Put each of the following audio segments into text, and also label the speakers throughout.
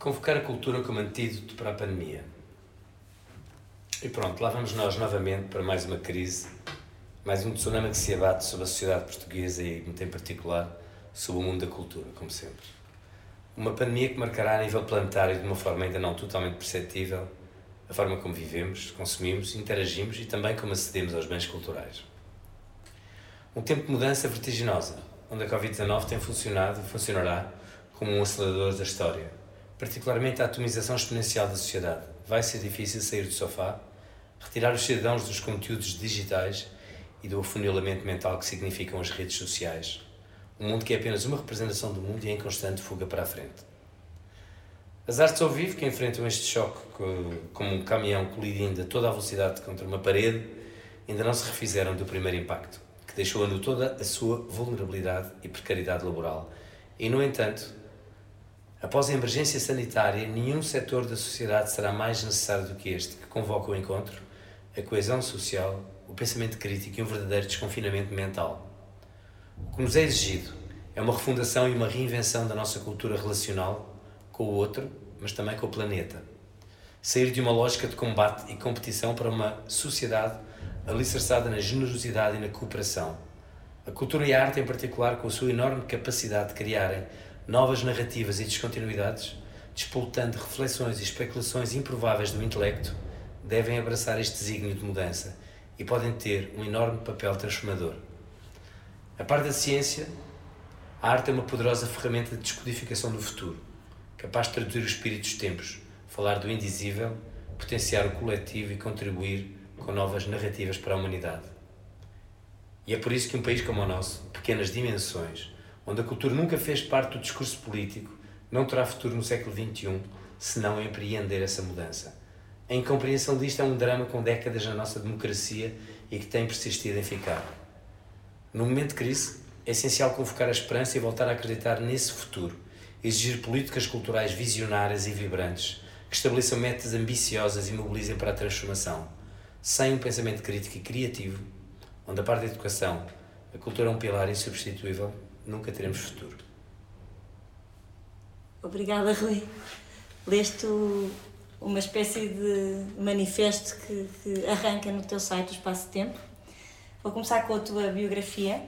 Speaker 1: Convocar a cultura como antídoto para a pandemia. E pronto, lá vamos nós novamente para mais uma crise, mais um tsunami que se abate sobre a sociedade portuguesa e, muito em particular, sobre o mundo da cultura, como sempre. Uma pandemia que marcará a nível planetário de uma forma ainda não totalmente perceptível a forma como vivemos, consumimos, interagimos e também como acedemos aos bens culturais. Um tempo de mudança vertiginosa, onde a Covid-19 tem funcionado e funcionará como um acelerador da história, particularmente a atomização exponencial da sociedade. Vai ser difícil sair do sofá, retirar os cidadãos dos conteúdos digitais e do afunilamento mental que significam as redes sociais. Um mundo que é apenas uma representação do mundo e em constante fuga para a frente. As artes ao vivo que enfrentam este choque como um caminhão colidindo a toda a velocidade contra uma parede ainda não se refizeram do primeiro impacto, que deixou a no toda a sua vulnerabilidade e precariedade laboral. E, no entanto, Após a emergência sanitária, nenhum setor da sociedade será mais necessário do que este, que convoca o encontro, a coesão social, o pensamento crítico e um verdadeiro desconfinamento mental. O que nos é exigido é uma refundação e uma reinvenção da nossa cultura relacional com o outro, mas também com o planeta. Sair de uma lógica de combate e competição para uma sociedade alicerçada na generosidade e na cooperação. A cultura e a arte, em particular, com a sua enorme capacidade de criarem novas narrativas e descontinuidades, despoltando reflexões e especulações improváveis do intelecto, devem abraçar este desígnio de mudança e podem ter um enorme papel transformador. A par da ciência, a arte é uma poderosa ferramenta de descodificação do futuro, capaz de traduzir o espírito dos tempos, falar do indizível, potenciar o coletivo e contribuir com novas narrativas para a humanidade. E é por isso que um país como o nosso, pequenas dimensões, onde a cultura nunca fez parte do discurso político, não terá futuro no século XXI se não empreender essa mudança. A incompreensão disto é um drama com décadas na nossa democracia e que tem persistido em ficar. No momento de crise, é essencial convocar a esperança e voltar a acreditar nesse futuro, exigir políticas culturais visionárias e vibrantes, que estabeleçam metas ambiciosas e mobilizem para a transformação. Sem um pensamento crítico e criativo, onde a parte da educação, a cultura é um pilar insubstituível, nunca teremos futuro.
Speaker 2: Obrigada, Rui. Leste uma espécie de manifesto que, que arranca no teu site o espaço-tempo. Vou começar com a tua biografia.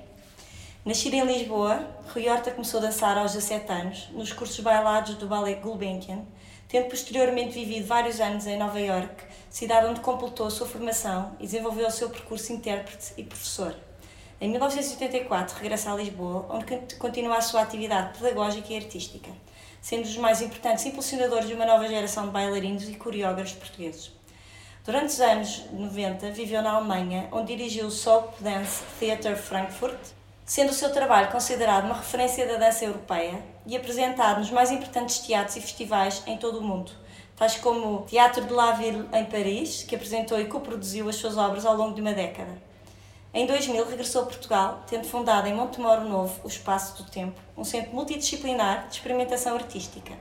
Speaker 2: Nascida em Lisboa, Rui Horta começou a dançar aos 17 anos, nos cursos bailados do Ballet Gulbenkian, tendo posteriormente vivido vários anos em Nova York, cidade onde completou a sua formação e desenvolveu o seu percurso intérprete e professor. Em 1984 regressa a Lisboa, onde continua a sua atividade pedagógica e artística, sendo um dos mais importantes impulsionadores de uma nova geração de bailarinos e coreógrafos portugueses. Durante os anos 90 viveu na Alemanha, onde dirigiu o Soap Dance Theater Frankfurt, sendo o seu trabalho considerado uma referência da dança europeia e apresentado nos mais importantes teatros e festivais em todo o mundo, tais como o Teatro de la Ville em Paris, que apresentou e coproduziu as suas obras ao longo de uma década. Em 2000 regressou a Portugal, tendo fundado em Montemoro Novo o Espaço do Tempo, um centro multidisciplinar de experimentação artística.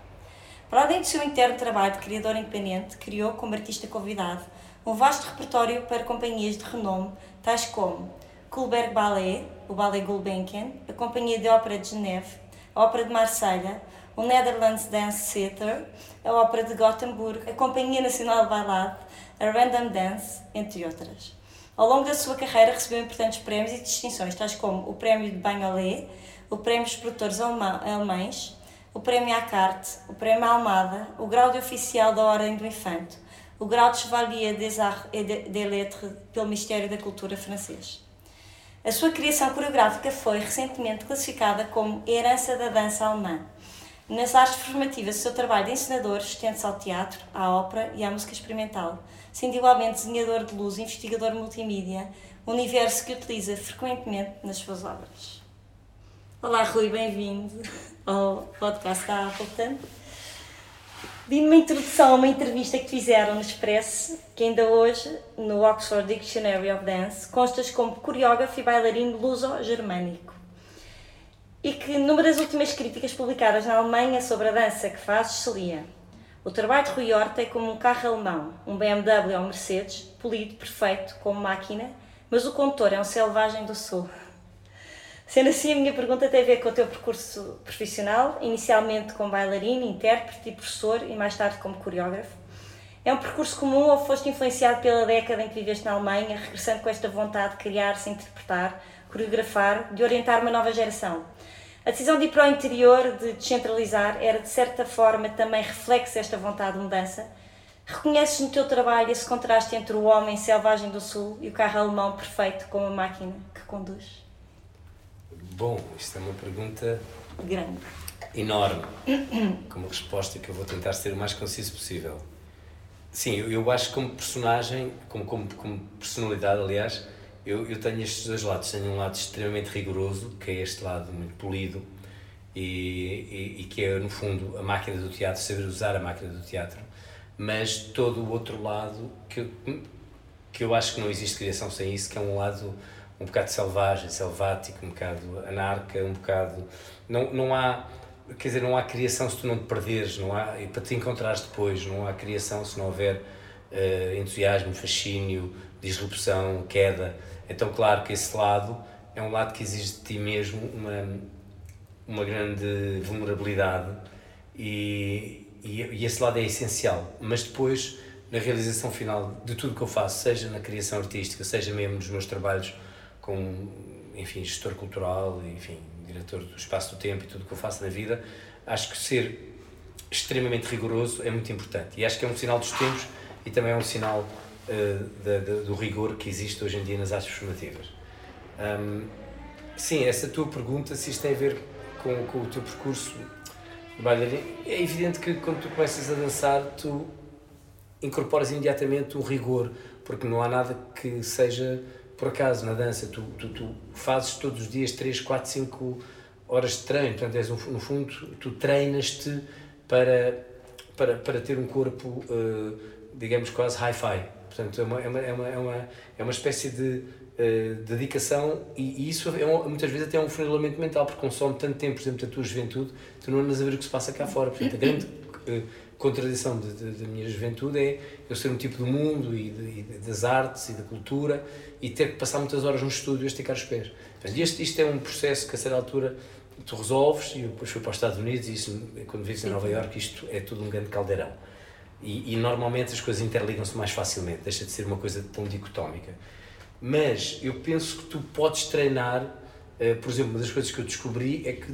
Speaker 2: Para além do seu interno trabalho de criador independente, criou, como artista convidado, um vasto repertório para companhias de renome, tais como Kulberg Ballet, o Ballet Gulbenkian, a Companhia de Ópera de Geneve, a Ópera de Marselha, o Netherlands Dance Theatre, a Ópera de Gothenburg, a Companhia Nacional de Bailado, a Random Dance, entre outras. Ao longo da sua carreira recebeu importantes prémios e distinções, tais como o Prémio de Bagnolet, o Prémio dos Produtores Alemães, o Prémio Acarte, o Prémio Almada, o Grau de Oficial da Ordem do Infante, o Grau de Chevalier des Arts et des Lettres pelo Ministério da Cultura francês. A sua criação coreográfica foi recentemente classificada como Herança da Dança Alemã. Nas artes formativas, o seu trabalho de encenador estende-se ao teatro, à ópera e à música experimental, sendo igualmente desenhador de luz e investigador multimídia, universo que utiliza frequentemente nas suas obras. Olá, Rui, bem-vindo ao podcast da Appleton. Li uma introdução a uma entrevista que fizeram no Express, que ainda hoje, no Oxford Dictionary of Dance, constas como coreógrafo e bailarino luso-germânico. E que numa das últimas críticas publicadas na Alemanha sobre a dança que fazes se lia o trabalho de Rui Horta é como um carro alemão, um BMW ou um Mercedes, polido, perfeito, como máquina, mas o condutor é um selvagem do sul. Sendo assim, a minha pergunta tem a ver com o teu percurso profissional, inicialmente como bailarino, intérprete e professor e mais tarde como coreógrafo. É um percurso comum ou foste influenciado pela década em que viveste na Alemanha, regressando com esta vontade de criar-se, interpretar, coreografar, de orientar uma nova geração? A decisão de ir para o interior, de descentralizar, era de certa forma também reflexo desta vontade de mudança. Reconheces no teu trabalho esse contraste entre o homem selvagem do sul e o carro alemão perfeito como a máquina que conduz?
Speaker 1: Bom, isto é uma pergunta
Speaker 2: grande,
Speaker 1: enorme, com uma resposta que eu vou tentar ser o mais conciso possível. Sim, eu, eu acho que como personagem, como, como, como personalidade, aliás, eu, eu tenho estes dois lados. Tenho um lado extremamente rigoroso, que é este lado muito polido, e, e, e, que é, no fundo, a máquina do teatro, saber usar a máquina do teatro, mas todo o outro lado, que, que eu acho que não existe criação sem isso, que é um lado um bocado selvagem, selvático, um bocado anarca, um bocado. Não, não há. Quer dizer, não há criação se tu não te perderes, não há, e para te encontrares depois, não há criação se não houver uh, entusiasmo, fascínio, disrupção, queda. Então, claro que esse lado é um lado que exige de ti mesmo uma, uma grande vulnerabilidade e, e, e esse lado é essencial. Mas depois, na realização final de tudo que eu faço, seja na criação artística, seja mesmo nos meus trabalhos como, enfim, gestor cultural, enfim, diretor do Espaço do Tempo e tudo o que eu faço na vida, acho que ser extremamente rigoroso é muito importante. E acho que é um sinal dos tempos e também é um sinal da, do rigor que existe hoje em dia nas artes formativas. Um, sim, essa tua pergunta, se isto tem a ver com, com o teu percurso é evidente que quando tu começas a dançar, tu incorporas imediatamente um rigor, porque não há nada que seja por acaso na dança. Tu, tu, tu fazes todos os dias 3, 4, 5 horas de treino, portanto, és, no fundo, tu treinas-te para, para, para ter um corpo, uh, digamos, quase hi-fi. Portanto, é uma, é uma, é uma, é uma, é uma espécie de uh, dedicação e, e isso é um, muitas vezes até é um funilamento mental, porque consome tanto tempo, por exemplo, da tua juventude, tu não andas a ver o que se passa cá fora. Portanto, a grande uh, contradição da minha juventude é eu ser um tipo do mundo e, de, e das artes e da cultura e ter que passar muitas horas no estúdio a esticar os pés. Portanto, este, isto é um processo que a certa altura tu resolves e depois fui para os Estados Unidos e isso, quando vives em Nova Iorque isto é tudo um grande caldeirão. E, e normalmente as coisas interligam-se mais facilmente, deixa de ser uma coisa tão dicotómica. Mas eu penso que tu podes treinar, uh, por exemplo, uma das coisas que eu descobri é que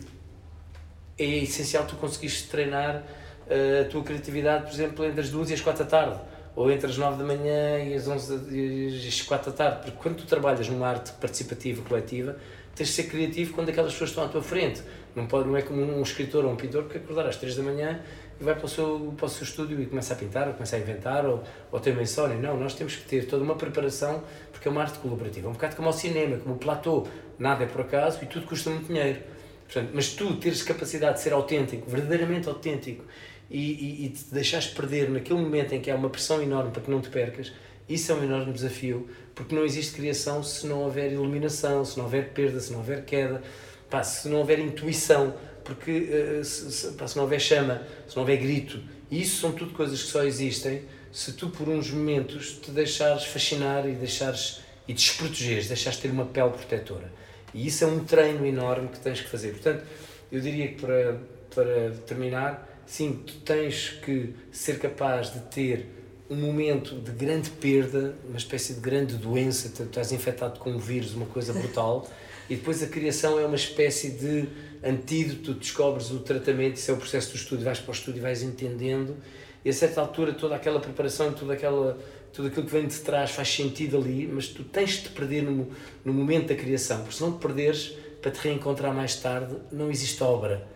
Speaker 1: é essencial tu conseguires treinar uh, a tua criatividade, por exemplo, entre as duas e as quatro da tarde, ou entre as nove da manhã e as onze e as quatro da tarde, porque quando tu trabalhas numa arte participativa, coletiva, tens de ser criativo quando aquelas pessoas estão à tua frente. Não, pode, não é como um escritor ou um pintor que acordar às três da manhã e vai para o seu, para o seu estúdio e começa a pintar, ou começa a inventar, ou, ou ter uma insónia. Não, nós temos que ter toda uma preparação, porque é uma arte colaborativa. É um bocado como o cinema, como o platô. Nada é por acaso e tudo custa muito dinheiro. Portanto, mas tu teres capacidade de ser autêntico, verdadeiramente autêntico, e, e, e te deixares perder naquele momento em que há uma pressão enorme para que não te percas, isso é um enorme desafio, porque não existe criação se não houver iluminação, se não houver perda, se não houver queda, pá, se não houver intuição porque uh, se, se, pá, se, não houver chama, se não houver grito, isso são tudo coisas que só existem se tu por uns momentos te deixares fascinar e deixares e desprotegeres, deixares ter uma pele protetora. E isso é um treino enorme que tens que fazer. Portanto, eu diria que para, para terminar, sim, tu tens que ser capaz de ter um momento de grande perda, uma espécie de grande doença, tu estás infectado com um vírus, uma coisa brutal, e depois a criação é uma espécie de antídoto, descobres o tratamento, isso é o processo do estudo, vais para o estudo e vais entendendo, e a certa altura toda aquela preparação, toda aquela, tudo aquilo que vem de trás faz sentido ali, mas tu tens de te perder no, no momento da criação, porque se não te perderes, para te reencontrar mais tarde, não existe obra.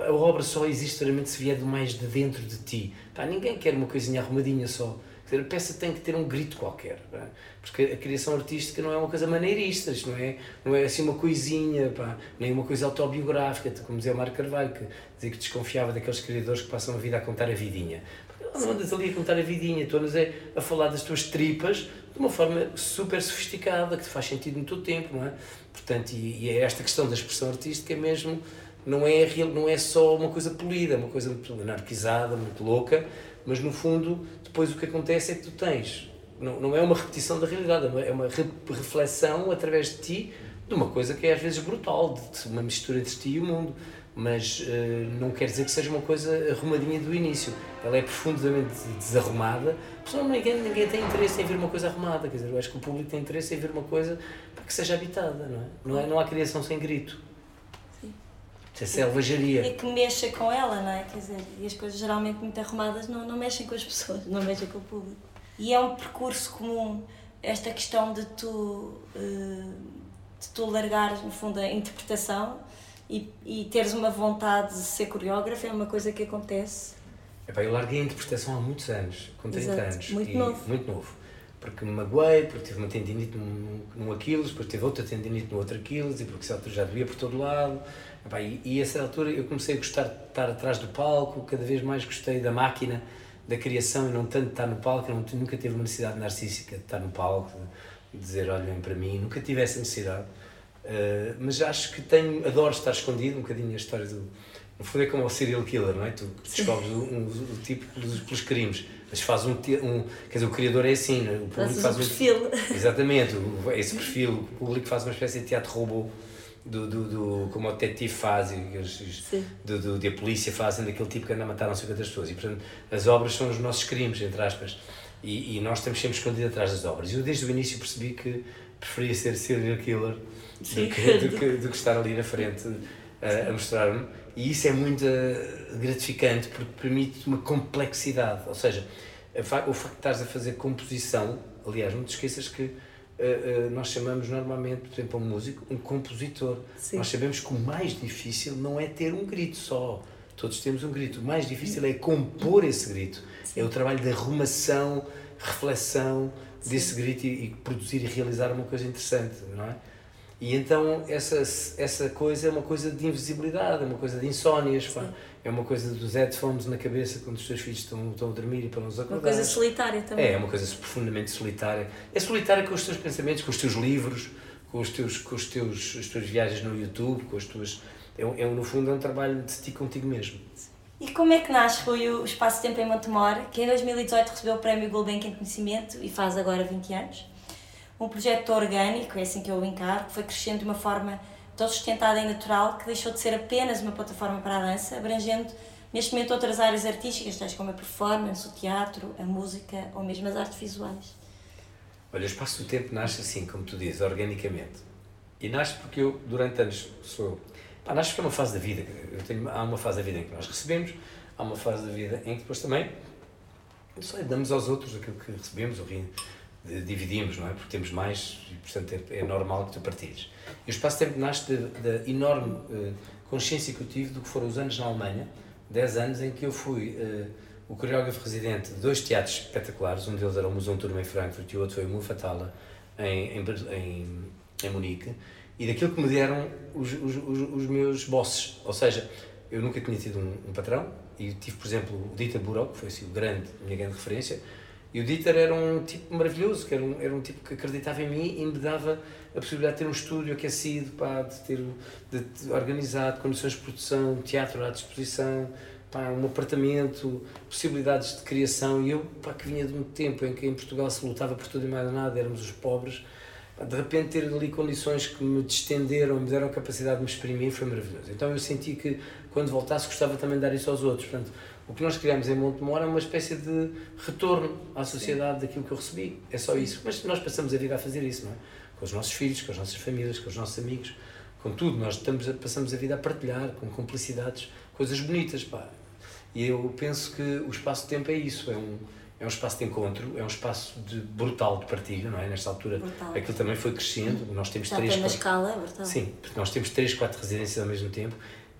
Speaker 1: A obra só existe realmente se vier do mais de dentro de ti. Pá, ninguém quer uma coisinha arrumadinha só. Dizer, a peça tem que ter um grito qualquer, é? porque a criação artística não é uma coisa maneirista, não é, não é assim uma coisinha, pá, nem uma coisa autobiográfica, como dizia o Mário Carvalho, que dizia que desconfiava daqueles criadores que passam a vida a contar a vidinha. Não andas ali a contar a vidinha, tu andas a, falar das tuas tripas de uma forma super sofisticada, que te faz sentido no teu tempo, não é? Portanto, e, e é esta questão da expressão artística mesmo não é, não é só uma coisa polida, é uma coisa muito anarquizada, muito louca, mas no fundo, depois o que acontece é que tu tens, não, não é uma repetição da realidade, é uma, é reflexão através de ti de uma coisa que é às vezes brutal, de uma mistura entre ti e o mundo, mas uh, não quer dizer que seja uma coisa arrumadinha do início. Ela é profundamente desarrumada, porque ninguém, ninguém tem interesse em ver uma coisa arrumada, quer dizer, eu acho que o público tem interesse em ver uma coisa que seja habitada, não é? Não, é, não há criação sem grito. Isso é selvageria.
Speaker 2: E que mexa com ela, não é? Quer dizer, e as coisas geralmente muito arrumadas não, não mexem com as pessoas, não mexem com o público. E é um percurso comum esta questão de tu, eh, de tu largares, no fundo, a interpretação e, e teres uma vontade de ser coreógrafo, é uma coisa que acontece.
Speaker 1: Epá, eu larguei a interpretação há muitos anos, com 30
Speaker 2: Exato.
Speaker 1: anos.
Speaker 2: Muito novo.
Speaker 1: Muito novo. Porque me magoei, porque tive uma tendinite num, num Aquiles, depois tive outra tendinite no outro Aquiles, e porque já devia por todo lado. Epá, e, e a essa altura eu comecei a gostar de estar atrás do palco, cada vez mais gostei da máquina, da criação e não tanto de estar no palco. Eu não, nunca tive uma necessidade narcísica de estar no palco, de dizer olhem para mim, nunca tive essa necessidade. Uh, mas acho que tenho, adoro estar escondido, um bocadinho a história do. No fundo é como o serial killer, não é? Tu descobres o, um, o tipo pelos, pelos crimes, mas faz um, um. Quer dizer, o criador é assim, é? o
Speaker 2: público faz um. perfil.
Speaker 1: Exatamente, esse perfil, o público faz uma espécie de teatro robô do, do, do, como o detetive faz e os, do, do, de a polícia fazem daquele tipo que anda a matar não sei quantas pessoas. E, portanto, as obras são os nossos crimes, entre aspas. E, e nós estamos sempre escondidos atrás das obras. E eu, desde o início, percebi que preferia ser serial killer do que, do, que, do que estar ali na frente a, a mostrar-me. E isso é muito uh, gratificante porque permite uma complexidade. Ou seja, o facto de estares a fazer composição, aliás, não te esqueças que Uh, uh, nós chamamos normalmente, por exemplo, um músico, um compositor. Sim. Nós sabemos que o mais difícil não é ter um grito só. Todos temos um grito. O mais difícil é compor esse grito. Sim. É o trabalho de arrumação, reflexão Sim. desse grito e, e, produzir e realizar uma coisa interessante, não é? E então essa, essa coisa é uma coisa de invisibilidade, é uma coisa de insónias, pá. É uma coisa dos headphones na cabeça quando os teus filhos estão, estão a dormir e para não os acordar.
Speaker 2: Uma coisa solitária também.
Speaker 1: É, é uma coisa profundamente solitária. É solitária com os teus pensamentos, com os teus livros, com, os teus, com os teus, as tuas viagens no YouTube, com as tuas... É, é, no fundo, é um trabalho de ti contigo mesmo.
Speaker 2: E como é que nasce foi o Espaço Tempo em Montemor, que em 2018 recebeu o Prémio Gulbenkian em Conhecimento e faz agora 20 anos? um projeto orgânico, é assim que eu o encaro, que foi crescendo de uma forma tão sustentada e natural que deixou de ser apenas uma plataforma para a dança, abrangendo neste momento outras áreas artísticas, tais como a performance, o teatro, a música ou mesmo as artes visuais.
Speaker 1: Olha, o espaço do tempo nasce assim, como tu dizes, organicamente. E nasce porque eu, durante anos, sou. Pá, nasce porque é uma fase da vida. Eu tenho, há uma fase da vida em que nós recebemos, há uma fase da vida em que depois também, sei, damos aos outros aquilo que recebemos, ou dividimos, não é? Porque temos mais e, portanto, é, é normal que tu partilhes. E o espaço-tempo nasce da enorme uh, consciência que eu tive do que foram os anos na Alemanha, 10 anos em que eu fui uh, o coreógrafo residente de dois teatros espetaculares, um deles era o Museu Turma em Frankfurt e o outro foi o Mufatala em, em, em, em Munique, e daquilo que me deram os, os, os, os meus bosses, ou seja, eu nunca tinha tido um, um patrão, e tive, por exemplo, o Dieter Burok, que foi assim, o grande, a minha grande referência, e o Dieter era um tipo maravilhoso, que era um, era um tipo que acreditava em mim e me dava a possibilidade de ter um estúdio aquecido, pá, de ter de, de organizado, condições de produção, teatro à disposição, pá, um apartamento, possibilidades de criação. E eu, pá, que vinha de um tempo em que em Portugal se lutava por tudo e mais nada, éramos os pobres, pá, de repente ter ali condições que me distenderam, me deram a capacidade de me exprimir, foi maravilhoso. Então eu senti que quando voltasse gostava também de dar isso aos outros. Portanto, o que nós criamos em Montemor é uma espécie de retorno à sociedade daquilo que eu recebi. É só isso. Mas nós passamos a vida a fazer isso, não é? Com os nossos filhos, com as nossas famílias, com os nossos amigos, com tudo. Nós estamos a, passamos a vida a partilhar, com cumplicidades, coisas bonitas, pá. E eu penso que o espaço-tempo é isso. É um, é um espaço de encontro, é um espaço de brutal de partilha, não é? Nesta altura, brutal. aquilo também foi crescendo. Nós temos
Speaker 2: Já
Speaker 1: três.
Speaker 2: Quatro... escala, é brutal.
Speaker 1: Sim, porque nós temos três, quatro residências ao mesmo tempo.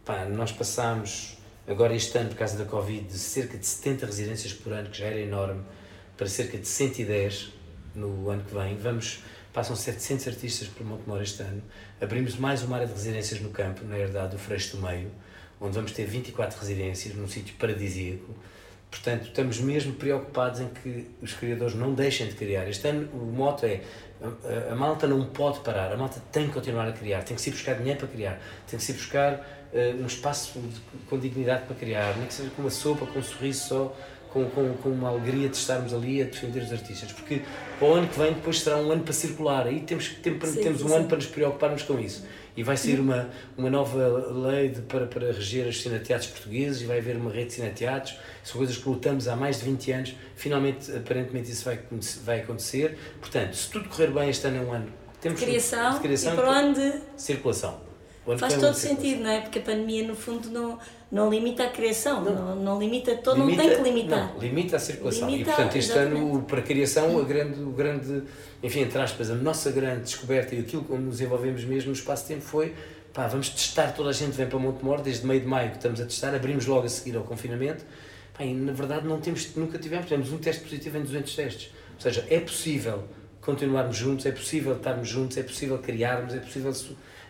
Speaker 1: Pá, nós passamos agora este ano, por causa da Covid, de cerca de 70 residências por ano, que já era enorme, para cerca de 110 no ano que vem. Vamos, passam 700 artistas por Montemor este ano. Abrimos mais uma área de residências no campo, na herdade do Freixo do Meio, onde vamos ter 24 residências, num sítio paradisíaco. Portanto, estamos mesmo preocupados em que os criadores não deixem de criar. Este ano o moto é a, a, malta não pode parar, a malta tem que continuar a criar, tem que se buscar dinheiro para criar, tem que se buscar uh, um espaço de, com dignidade para criar, nem que seja com uma sopa, com um sorriso só, com, com, com uma alegria de estarmos ali a defender os artistas, porque para o ano que vem depois será um ano para circular, aí temos, temos, sim, temos um sim. ano para nos preocuparmos com isso. E vai sair uma, uma nova lei de, para, para reger os cineteatros portugueses e vai haver uma rede de cineteatros. São coisas que lutamos há mais de 20 anos. Finalmente, aparentemente, isso vai, vai acontecer. Portanto, se tudo correr bem, este ano é um ano
Speaker 2: temos de criação, de criação e para onde
Speaker 1: circulação.
Speaker 2: Faz todo sentido, não é? Porque a pandemia, no fundo, não, não limita a criação, não, não, não limita todo, limita, não tem que limitar.
Speaker 1: Não, limita a circulação. Limita, e, portanto, este exatamente. ano, para a criação, a grande, o grande, enfim, entre aspas, a nossa grande descoberta e aquilo que nos envolvemos mesmo no espaço-tempo foi pá, vamos testar, toda a gente vem para Montemor, desde meio de maio que estamos a testar, abrimos logo a seguir ao confinamento, pá, e na verdade não temos, nunca tivemos, tivemos um teste positivo em 200 testes. Ou seja, é possível continuarmos juntos, é possível estarmos juntos, é possível criarmos, é possível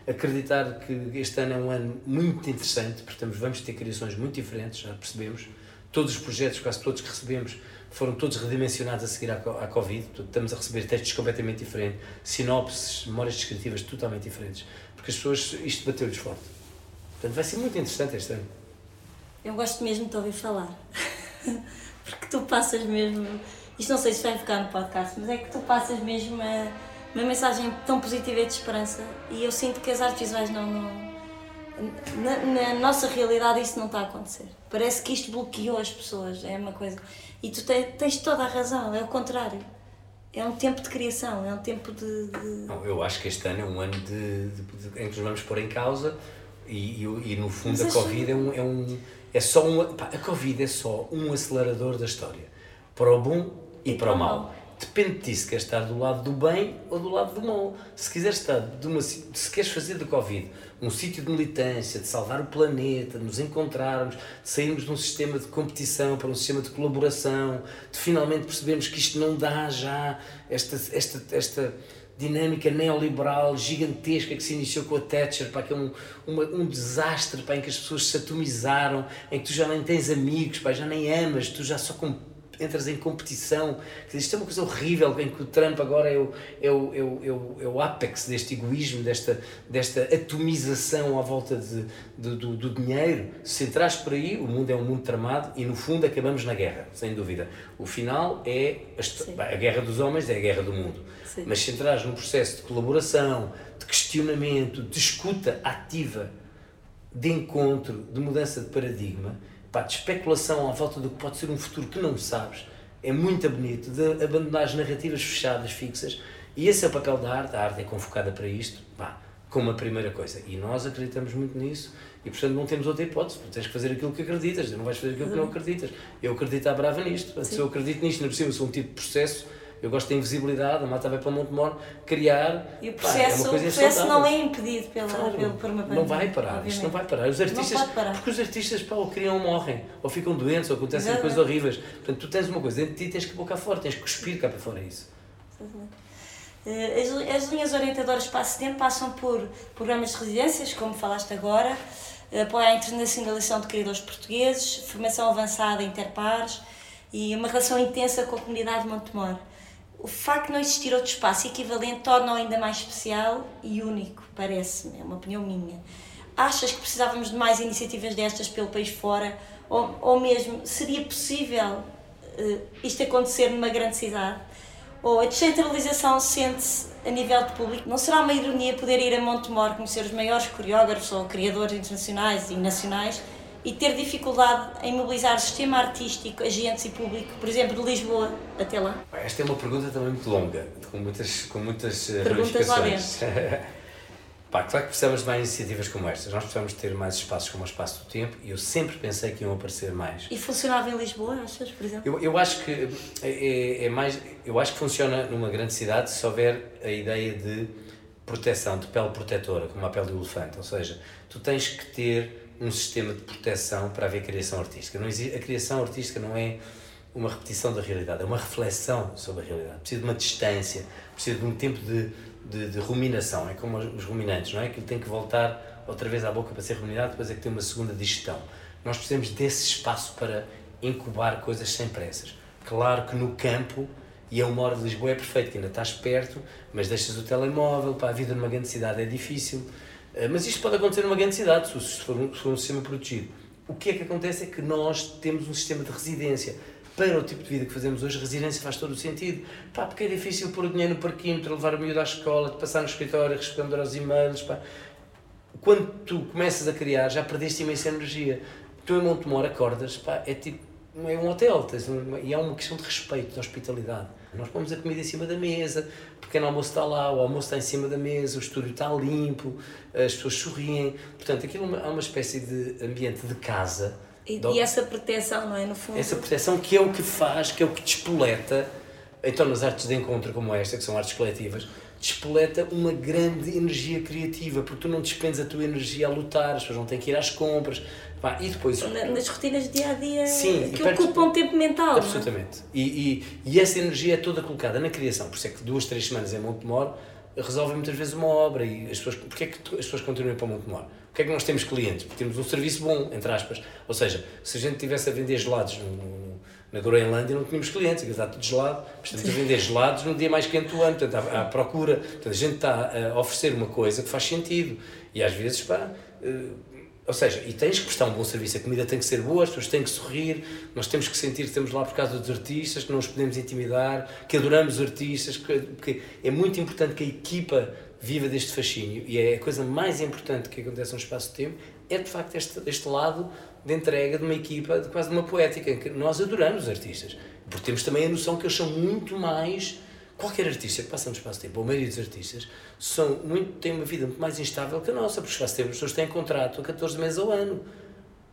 Speaker 1: acreditar que este ano é um ano muito interessante, porque vamos ter criações muito diferentes, já percebemos. Todos os projetos, quase todos que recebemos, foram todos redimensionados a seguir à, à Covid. Estamos a receber textos completamente diferentes, sinopses, memórias descritivas totalmente diferentes, porque as pessoas, isto bateu-lhes forte. Portanto, vai ser muito interessante este ano.
Speaker 2: Eu gosto mesmo de te ouvir falar, porque tu passas mesmo. Isto não sei se vai ficar no podcast, mas é que tu passas mesmo a uma mensagem tão positiva e de esperança. E eu sinto que as artes visuais não. não na, na, nossa realidade isso não está a acontecer. Parece que isto bloqueou as pessoas, é uma coisa. E tu te, tens toda a razão, é o contrário. É um tempo de criação, é um tempo de. de...
Speaker 1: Não, eu acho que este ano é um ano de, de, de em que nos vamos pôr em causa e, e, e no fundo Mas a Covid é um, é um. É só um. Pá, a Covid é só um acelerador da história. Para o bom e, e para, para o mal. mal depende de se queres estar do lado do bem ou do lado do mal. Se quiseres estar de uma, se queres fazer do Covid um sítio de militância, de salvar o planeta, de nos encontrarmos, de sairmos de um sistema de competição para um sistema de colaboração, de finalmente percebermos que isto não dá já esta, esta, esta dinâmica neoliberal gigantesca que se iniciou com a Thatcher, para que é um, uma, um desastre, para em que as pessoas se atomizaram, em que tu já nem tens amigos, pá, já nem amas, tu já só entras em competição. Isto é uma coisa horrível em que o Trump agora é o, é o, é o, é o, é o ápex deste egoísmo, desta, desta atomização à volta de, de do, do, dinheiro. Se entrares por aí, o mundo é um mundo tramado e no fundo acabamos na guerra, sem dúvida. O final é a, a guerra dos homens, é a guerra do mundo. Sim. Mas se entrares num processo de colaboração, de questionamento, de escuta ativa, de encontro, de mudança de paradigma, pá, de especulação à volta do que pode ser um futuro que não sabes, é muito bonito, de abandonar as narrativas fechadas, fixas, e esse é o papel da arte, a arte é convocada para isto, pá, como a primeira coisa. E nós acreditamos muito nisso, e portanto não temos outra hipótese, tu tens que fazer aquilo que acreditas, não vais fazer aquilo que não acreditas. Eu acredito à brava nisto, se eu acredito nisto, não precisa, sou um tipo de processo eu gosto da invisibilidade, a mata vai para o Montemor, criar.
Speaker 2: E o processo, pá, é o processo não é impedido pela, claro, pelo, uma
Speaker 1: pandemia. Não vai parar, obviamente. isto não vai parar. Os artistas, parar. Porque os artistas pá, ou criam ou morrem, ou ficam doentes, ou acontecem Exatamente. coisas horríveis. Portanto, tu tens uma coisa dentro de ti, tens que pôr cá fora, tens que cuspir cá para fora isso.
Speaker 2: Eh, as, as linhas orientadoras para tempo passam por programas de residências, como falaste agora, apoio à internacionalização de criadores portugueses, formação avançada interpares e uma relação intensa com a comunidade de Montemor o facto de não existir outro espaço equivalente torna-o ainda mais especial e único, parece-me, é uma opinião minha. Achas que precisávamos de mais iniciativas destas pelo país fora? Ou, ou mesmo, seria possível uh, isto acontecer numa grande cidade? Ou a descentralização sente-se a nível de público? Não será uma ironia poder ir a Montemor conhecer os maiores coreógrafos ou criadores internacionais e nacionais e ter dificuldade em mobilizar sistema artístico, agentes e público, por exemplo, de Lisboa até lá?
Speaker 1: Esta é uma pergunta também muito longa, com muitas, com muitas
Speaker 2: eh, Perguntas lá dentro.
Speaker 1: Pá, claro que precisamos de mais iniciativas como estas. Nós precisamos ter mais espaços como o Espaço do Tempo e eu sempre pensei que iam aparecer mais.
Speaker 2: E funcionava em Lisboa, achas, por exemplo?
Speaker 1: Eu, eu acho que é, é, é mais. Eu acho que funciona numa grande cidade se houver a ideia de proteção, de pele protetora, como a pele do elefante. Ou seja, tu tens que ter um sistema de proteção para haver criação artística. Não existe, a criação artística não é uma repetição da realidade, é uma reflexão sobre a realidade. Precisa de uma distância, precisa de um tempo de, de, de ruminação. É como os ruminantes, não é? Que tem que voltar outra vez à boca para ser ruminado, depois é que tem uma segunda digestão. Nós precisamos desse espaço para incubar coisas sem pressas. Claro que no campo, e a uma hora de Lisboa é perfeito, que ainda estás perto, mas deixas o telemóvel, para a vida numa grande cidade é difícil. Eh, mas isto pode acontecer numa grande cidade, se for um, se for um sistema protegido. O que é que acontece é que nós temos um sistema de residência para o tipo de vida que fazemos hoje, residência faz todo o sentido. Pá, porque é difícil pôr o dinheiro no parquímetro, levar o miúdo à escola, de passar no escritório, responder aos e-mails. Pá. Quando tu começas a criar, já perdeste imensa energia. Tu em Montemor acordas, pá, é tipo, é um hotel, e é uma questão de respeito, de hospitalidade. Nós pomos a comida em cima da mesa, o pequeno almoço está lá, o almoço está em cima da mesa, o estúdio está limpo, as pessoas sorriem. Portanto, aquilo é uma espécie de ambiente de casa
Speaker 2: e, e, essa proteção, não é? No fundo.
Speaker 1: Essa proteção que é o que faz, que é o que despoleta, então nas artes de encontro como esta, que são artes coletivas, despoleta uma grande energia criativa, porque tu não despendes a tua energia a lutar, as pessoas não têm que ir às compras. Pá, e depois,
Speaker 2: nas rotinas de dia a dia Sim, que ocupam tempo mental.
Speaker 1: É? Absolutamente. E, e, e, essa energia é toda colocada na criação. Por isso é que duas, três semanas em Montemor resolvem muitas vezes uma obra. E as pessoas, porquê é que as pessoas continuam para Montemor? que é que nós temos clientes? Porque temos um serviço bom, entre aspas. Ou seja, se a gente estivesse a vender gelados no, no, na Groenlândia, não tínhamos clientes, porque está tudo gelado. Estamos a vender gelados no dia mais quente do ano, portanto, à, à procura. Portanto, a gente está a oferecer uma coisa que faz sentido. E às vezes, pá. Ou seja, e tens que prestar um bom serviço, a comida tem que ser boa, as pessoas têm que sorrir, nós temos que sentir que estamos lá por causa dos artistas, que não os podemos intimidar, que adoramos os artistas, que, é muito importante que a equipa viva deste fascínio e é a coisa mais importante que acontece no espaço-tempo é de facto este, este lado de entrega de uma equipa, de quase de uma poética, que nós adoramos os artistas, porque temos também a noção que eles são muito mais. Qualquer artista que passa no espaço-tempo, ou a maioria dos artistas, são muito, têm uma vida muito mais instável que a nossa, porque espaço-tempo as pessoas têm contrato a 14 meses ao ano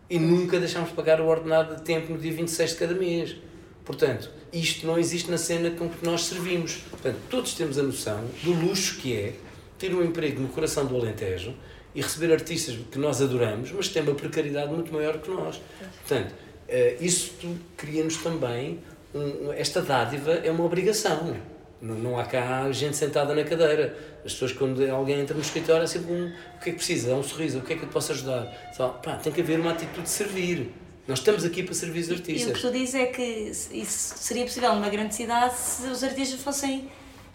Speaker 1: e nunca deixamos de pagar o ordenado de tempo no dia 26 de cada mês. Portanto, isto não existe na cena com que nós servimos. Portanto, todos temos a noção do luxo que é ter um emprego no coração do Alentejo e receber artistas que nós adoramos, mas que têm uma precariedade muito maior que nós. Portanto, eh, isso cria-nos também. Um, esta dádiva é uma obrigação. Não, não há cá gente sentada na cadeira. As pessoas, quando alguém entra no escritório, é sempre um: o que é que precisa? É um sorriso, o que é que eu posso ajudar? Só, pá, tem que haver uma atitude de servir. Nós estamos aqui para servir os artistas. E,
Speaker 2: e o que tu dizes é que isso seria possível numa grande cidade se os artistas fossem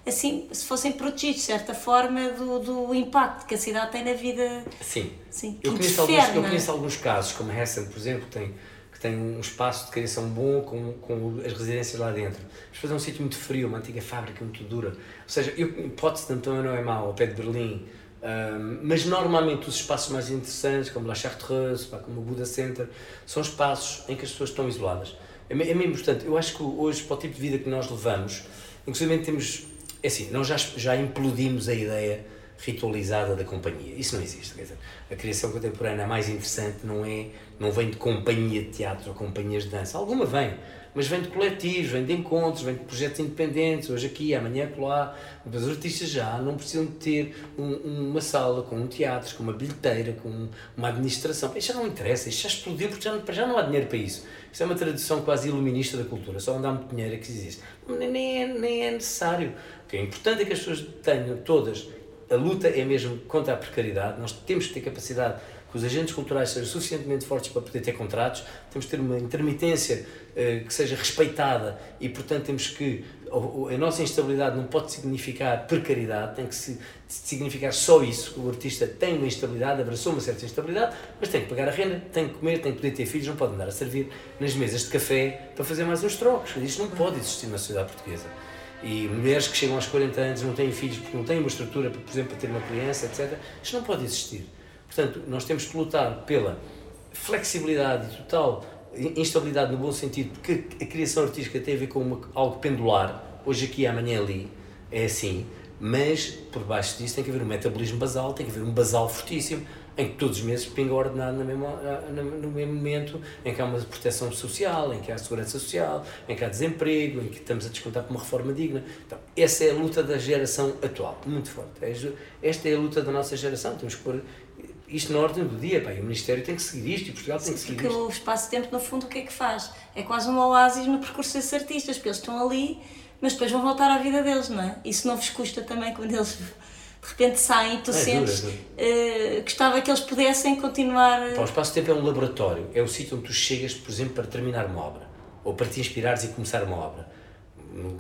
Speaker 2: assim, se fossem protegidos de certa forma do, do impacto que a cidade tem na vida.
Speaker 1: Sim. Sim eu, conheço alguns, eu conheço alguns casos, como Hessen, por exemplo, tem, que tem um espaço de criação bom com, com as residências lá dentro. Mas fazer um sítio muito frio, uma antiga fábrica muito dura. Ou seja, eu, Potsdam também não é mau, ao pé de Berlim. Um, mas normalmente os espaços mais interessantes, como La Chartreuse, como o Buda Center, são espaços em que as pessoas estão isoladas. É, é mesmo importante. Eu acho que hoje, para o tipo de vida que nós levamos, inclusive temos é assim, nós já, já implodimos a ideia ritualizada da companhia. Isso não existe. Quer dizer, a criação contemporânea mais interessante não é não vem de companhia de teatro ou companhias de dança. Alguma vem, mas vem de coletivos, vem de encontros, vem de projetos independentes, hoje aqui, amanhã lá. Mas os artistas já não precisam de ter um, uma sala com um teatro, com uma bilheteira, com uma administração. Isto já não interessa, isto já explodiu porque já não, já não há dinheiro para isso. Isso é uma tradição quase iluminista da cultura, só há muito dinheiro é que existe. Nem é, nem é necessário. O que é importante é que as pessoas tenham todas. A luta é mesmo contra a precariedade, nós temos que ter capacidade que os agentes culturais sejam suficientemente fortes para poder ter contratos, temos que ter uma intermitência uh, que seja respeitada e, portanto, temos que. A nossa instabilidade não pode significar precariedade, tem que se, significar só isso. O artista tem uma instabilidade, abraçou uma certa instabilidade, mas tem que pagar a renda, tem que comer, tem que poder ter filhos, não pode andar a servir nas mesas de café para fazer mais uns trocos. Isto não pode existir na sociedade portuguesa. E mulheres que chegam aos 40 anos não têm filhos porque não têm uma estrutura, por exemplo, para ter uma criança, etc. Isto não pode existir. Portanto, nós temos que lutar pela flexibilidade total instabilidade no bom sentido, porque a criação artística tem a ver com uma, algo pendular, hoje aqui, amanhã ali, é assim, mas por baixo disso tem que haver um metabolismo basal, tem que haver um basal fortíssimo, em que todos os meses pinga ordenado no mesmo, no mesmo momento, em que há uma proteção social, em que há segurança social, em que há desemprego, em que estamos a descontar por uma reforma digna. Então, essa é a luta da geração atual, muito forte. Esta é a luta da nossa geração, temos que pôr isto na ordem do dia, pá, e o Ministério tem que seguir isto, e Portugal tem que seguir
Speaker 2: Porque
Speaker 1: isto.
Speaker 2: o espaço-tempo, no fundo, o que é que faz? É quase um oásis no percurso desses artistas, porque eles estão ali, mas depois vão voltar à vida deles, não é? Isso não vos custa também quando eles de repente saem e tu
Speaker 1: É,
Speaker 2: sentes.
Speaker 1: dura,
Speaker 2: eh, gostava que eles pudessem continuar.
Speaker 1: Pá, o espaço-tempo é um laboratório, é o sítio onde tu chegas, por exemplo, para terminar uma obra, ou para te inspirares e começar uma obra.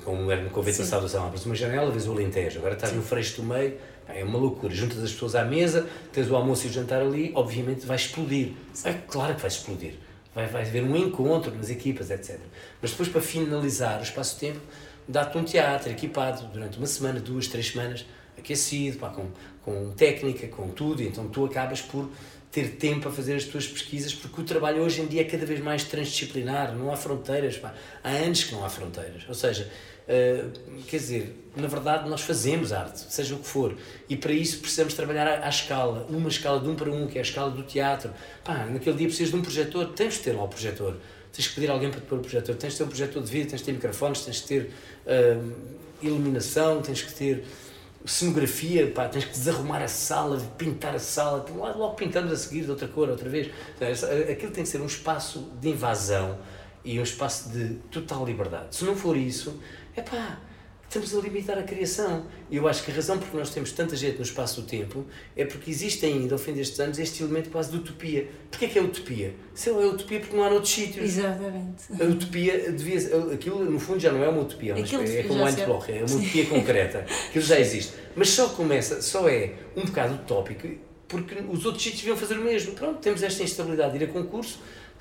Speaker 1: Como era no Convento da
Speaker 2: Sim.
Speaker 1: Salvação, abres uma janela, vês o Alentejo, agora estás no Freixo do Meio, é uma loucura. Juntas as pessoas à mesa, tens o almoço e o jantar ali, obviamente vai explodir. É claro que vai explodir. Vai, vai haver um encontro nas equipas, etc. Mas depois, para finalizar o espaço-tempo, dá-te um teatro equipado durante uma semana, duas, três semanas, aquecido, pá, com, com técnica, com tudo, então tu acabas por ter tempo a fazer as tuas pesquisas, porque o trabalho hoje em dia é cada vez mais transdisciplinar, não há fronteiras, pá. há anos que não há fronteiras. Ou seja, eh, quer dizer, na verdade nós fazemos arte, seja o que for, e para isso precisamos trabalhar à, escala, uma escala de um para um, que é a escala do teatro. Pá, naquele dia precisas de um projetor, tens de ter lá o projetor. Tens que pedir alguém para te pôr o projetor, tens de ter um projetor de vídeo, tens de ter microfones, tens de ter eh, iluminação, tens que ter cenografia, pá, tens que desarrumar a sala, pintar a sala, logo, pintamos a seguir de outra cor, outra vez. Aquilo tem que ser um espaço de invasão e um espaço de total liberdade. Se não for isso, é pá, estamos a limitar a criação. E eu acho que a razão por que nós temos tanta gente no espaço do tempo é porque existe ainda, ao fim destes anos, este elemento quase de utopia. Porquê que é utopia? Se é utopia porque não há noutros sítios.
Speaker 2: Exatamente.
Speaker 1: A utopia devia aquilo no fundo já não é uma utopia, mas
Speaker 2: Aquilo
Speaker 1: é, é como um
Speaker 2: sei.
Speaker 1: Antibloch, é uma utopia concreta, aquilo já existe. Mas só começa, só é um bocado utópico porque os outros sítios deviam fazer o mesmo. Pronto, temos esta instabilidade de ir a concurso,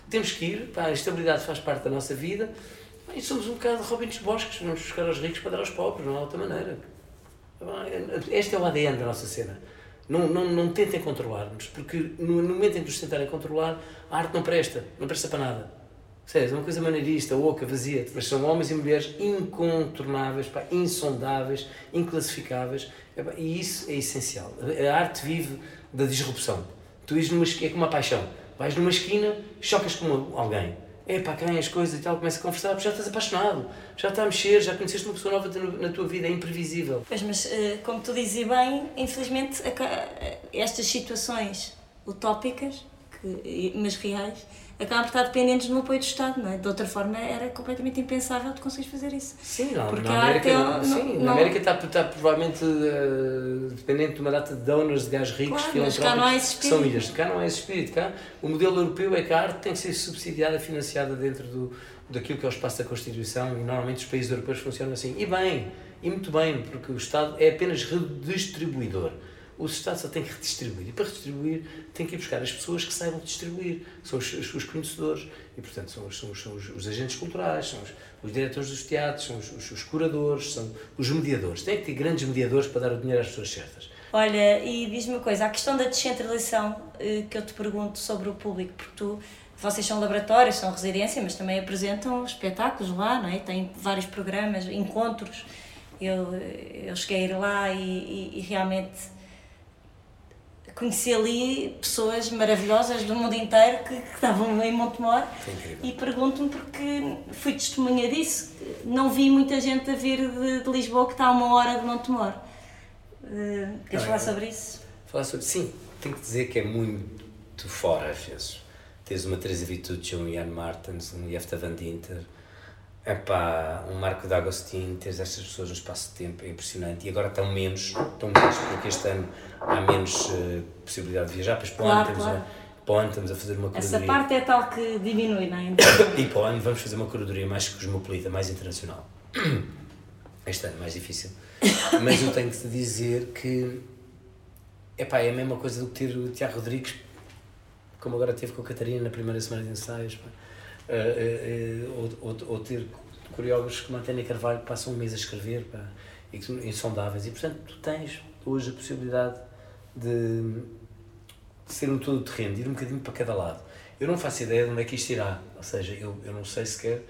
Speaker 1: temos que ir, pá, a instabilidade faz parte da nossa vida e somos um bocado Robin dos Bosques, vamos buscar aos ricos para dar aos pobres, não há outra maneira. Este é o ADN da nossa cena. Não, não, não tentem controlar-nos, porque no, no momento em que nos tentarem controlar, a arte não presta, não presta para nada. Sério, é uma coisa maneirista, oca, vazia, mas são homens e mulheres incontornáveis, pá, insondáveis, inclassificáveis, é, e isso é essencial. A, arte vive da disrupção. Tu ires numa, é como uma paixão. Vais numa esquina, chocas com alguém. É pá, quem as coisas e tal, começa a conversar, porque já estás apaixonado, já está a mexer, já conheceste uma pessoa nova na tua vida, é imprevisível.
Speaker 2: Pois, mas eh, como tu dizes bem, infelizmente aca- estas situações utópicas, que- mas reais, acabam por estar dependentes do apoio do Estado, não é? De outra forma era completamente impensável tu conseguires fazer isso.
Speaker 1: Sim, não,
Speaker 2: Porque
Speaker 1: na América,
Speaker 2: é-
Speaker 1: sim,
Speaker 2: não-
Speaker 1: na
Speaker 2: não-
Speaker 1: América está, está provavelmente eh, dependente de uma data de donors, de gajos ricos,
Speaker 2: Claro,
Speaker 1: filantrópicos,
Speaker 2: não
Speaker 1: que são ilhas. Cá não há esse espírito. Cá, o modelo europeu é que a arte tem que ser subsidiada, financiada dentro do, daquilo que é o espaço da Constituição e normalmente os países europeus funcionam assim. E bem, e muito bem, porque o Estado é apenas redistribuidor. O Estado só tem que redistribuir. E para redistribuir tem que ir buscar as pessoas que saibam distribuir. São os, os, os conhecedores. E, portanto, são, os- são, os- são os, os agentes culturais, são os, os diretores dos teatros, são os, os, os curadores, são os mediadores. Tem que ter grandes mediadores para dar o dinheiro às pessoas certas.
Speaker 2: Olha, e diz-me uma coisa, a questão da descentralização eh, que eu te pergunto sobre o público, porque tu, vocês são laboratórios, são residência, mas também apresentam espetáculos lá, não é? Tem vários programas, encontros. Eu, eu cheguei a ir lá e, e, e realmente conheci ali pessoas maravilhosas do mundo inteiro que, que estavam em Montemor e pergunto-me porque fui testemunha disso. Não vi muita gente a vir de, de Lisboa que está a uma hora de Montemor. Uh, queres falar
Speaker 1: é-
Speaker 2: sobre isso?
Speaker 1: Falar sobre. Sim, tenho que dizer que é muito fora às vezes. Tens uma Teresa Vitucci, um Ian Martins, um Jefta Van Dinter, epá, um Marco D'Agostinho, tens estas pessoas no espaço de tempo, é impressionante. E agora estão menos, estão menos porque este ano há menos eh, possibilidade de viajar, pois para
Speaker 2: Claro,
Speaker 1: temos
Speaker 2: claro.
Speaker 1: a- para ano estamos a fazer uma
Speaker 2: Essa
Speaker 1: curadoria.
Speaker 2: parte é tal que diminui, não é?
Speaker 1: E para o ano vamos fazer uma curadoria mais cosmopolita, mais internacional. Este ano é mais difícil. Mas eu tenho que te dizer que epá, é a mesma coisa do que ter o Tiago Rodrigues, como agora teve com a Catarina na primeira semana de ensaios, pá. Eh, ou, ou, ter coreógrafos como a Tânia Carvalho que passam um mês a escrever pá, e que são insondáveis. E portanto tu tens hoje a possibilidade de, de ser um todo terreno, de ir um bocadinho para cada lado. Eu não faço ideia de onde é que isto irá, ou seja, eu, eu não sei sequer.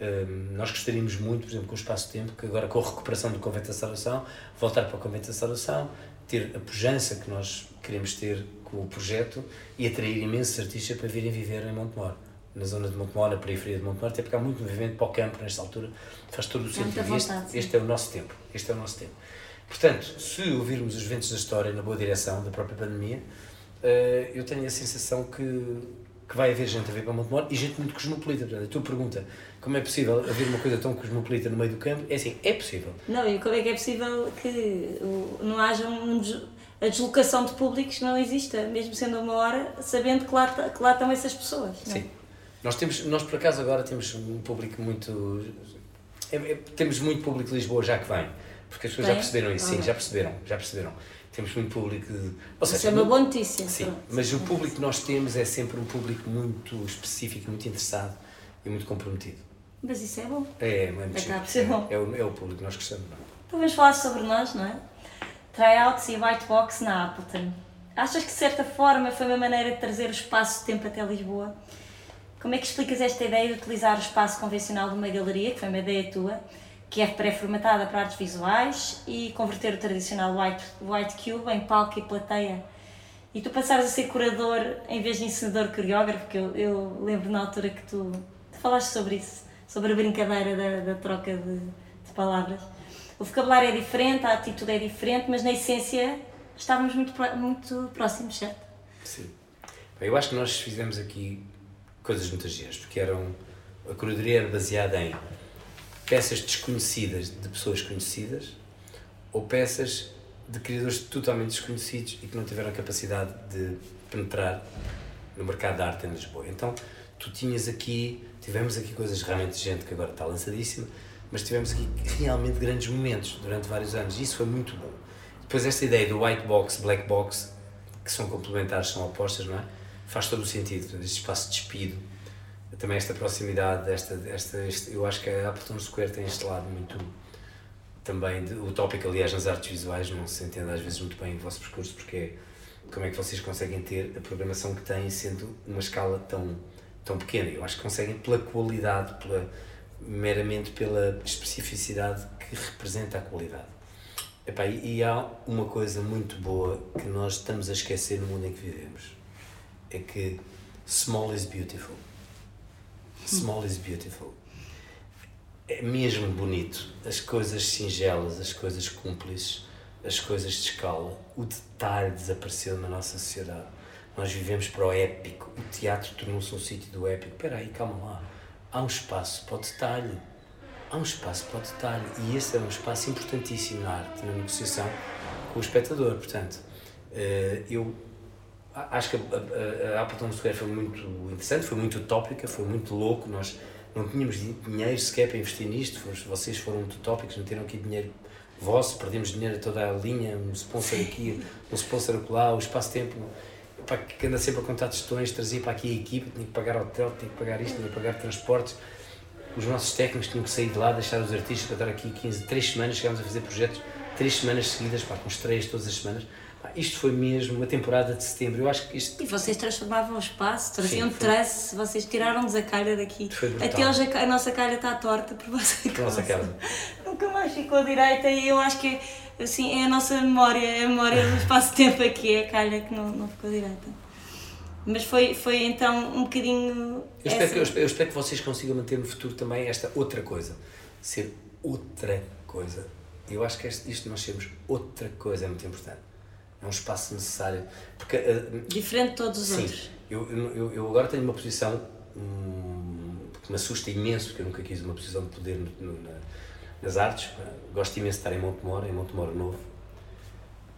Speaker 1: hum, nós gostaríamos muito, por exemplo, com o espaço-tempo, que agora com a recuperação do Convento da Salvação, voltar para o Convento da Salvação, ter a pujança que nós queremos ter com o projeto e atrair imensos artistas para virem viver em Montemor. Na zona de Montemor, na periferia de Montemor, até porque há muito movimento para o campo nesta altura, faz todo o sentido. Este, este é o nosso tempo. Este é o nosso tempo. Portanto, se ouvirmos os ventos da história na boa direção da própria pandemia, uh, eu tenho a sensação que, que vai haver gente a vir para Montemor e gente muito cosmopolita. Portanto, a tua pergunta, como é possível haver uma coisa tão cosmopolita no meio do campo? É assim, é possível.
Speaker 2: Não, e como é que é possível que não haja um, a deslocação de públicos não exista, mesmo sendo uma hora, sabendo que lá, que lá estão essas pessoas. É?
Speaker 1: Sim. Nós, temos, nós, por acaso, agora temos um público muito. É, é, temos muito público de Lisboa já que vem, porque as pessoas já perceberam isso, sim, já perceberam, já perceberam temos muito público de.
Speaker 2: Ou seja, Isso é uma boa notícia.
Speaker 1: Sim, mas o público que nós temos é sempre um público muito específico, muito interessado e muito comprometido.
Speaker 2: Mas isso é bom.
Speaker 1: É, é, é,
Speaker 2: é, bom.
Speaker 1: é, o, é o público que nós gostamos.
Speaker 2: Então vamos falar sobre nós, não é? Tryouts e white box na Appleton. Achas que de certa forma foi uma maneira de trazer o espaço-tempo até Lisboa? Como é que explicas esta ideia de utilizar o espaço convencional de uma galeria, que foi uma ideia tua, que é pré-formatada para artes visuais e converter o tradicional white, white cube em palco e plateia. E tu passares a ser curador em vez de ensinador coreógrafo, que eu, eu lembro na altura que tu, tu falaste sobre isso, sobre a brincadeira da, da troca de, de palavras. O vocabulário é diferente, a atitude é diferente, mas na essência estávamos muito, muito próximos, certo?
Speaker 1: Sim. Eu acho que nós fizemos aqui coisas muito giras, porque eram, a curadoria era baseada em peças desconhecidas de pessoas conhecidas ou peças de criadores totalmente desconhecidos e que não tiveram a capacidade de penetrar no mercado da arte em Lisboa. Então, tu tinhas aqui, tivemos aqui coisas realmente gente que agora está lançadíssima, mas tivemos aqui realmente grandes momentos durante vários anos e isso foi muito bom. Depois esta ideia do white box, black box, que são complementares, são opostas, não é? Faz todo o sentido, este espaço despido, também esta proximidade, esta, esta, este, eu acho que a Appleton Square tem este lado muito também de, utópico, aliás, nas artes visuais não se entende às vezes muito bem o vosso percurso, porque é como é que vocês conseguem ter a programação que têm sendo uma escala tão, tão pequena. Eu acho que conseguem pela qualidade, pela, meramente pela especificidade que representa a qualidade. Epá, e há uma coisa muito boa que nós estamos a esquecer no mundo em que vivemos. É que small is beautiful. Small is beautiful. É mesmo bonito. As coisas singelas, as coisas cúmplices, as coisas de escala. O detalhe desapareceu na nossa sociedade. Nós vivemos para o épico. O teatro tornou-se um sítio do épico. Espera aí, calma lá. Há um espaço para o detalhe. Há um espaço para o detalhe. E esse é um espaço importantíssimo na arte, na negociação com o espectador. Portanto, eh, eu acho que a, a, a Appleton Square foi muito interessante, foi muito utópica, foi muito louco. Nós não tínhamos dinheiro sequer para investir nisto. Vocês foram muito utópicos, meteram aqui dinheiro vosso, perdemos dinheiro a toda a linha, um sponsor aqui, um sponsor lá, o espaço-tempo que anda sempre a contar testões, trazia para aqui a equipe, tinha que pagar hotel, tinha que pagar isto, tinha que pagar transportes. Os nossos técnicos tinham que sair de lá, deixar os artistas para estar aqui 15, 3 semanas, chegámos a fazer projetos 3 semanas seguidas, pá, com estreias todas as semanas isto foi mesmo uma temporada de setembro. Eu acho que isto...
Speaker 2: E vocês transformavam o espaço, traziam traço, vocês tiraram-nos a calha daqui. Até hoje a, a, nossa calha está torta por vossa
Speaker 1: casa. Nossa casa.
Speaker 2: Nunca mais ficou direita e eu acho que assim, é a nossa memória, é a memória do espaço-tempo aqui, é a calha que não, não ficou direita. Mas foi, foi então um bocadinho.
Speaker 1: Eu espero, que, eu, espero, eu espero que vocês consigam manter no futuro também esta outra coisa. Ser outra coisa. Eu acho que isto nós sermos outra coisa é muito importante é um espaço necessário. Porque, uh,
Speaker 2: Diferente de todos os
Speaker 1: sim,
Speaker 2: outros.
Speaker 1: Eu, eu, eu agora tenho uma posição hum, que me assusta imenso, porque eu nunca quis uma posição de poder no, no, na, nas artes. Gosto imenso de estar em Montemor, em Montemor Novo.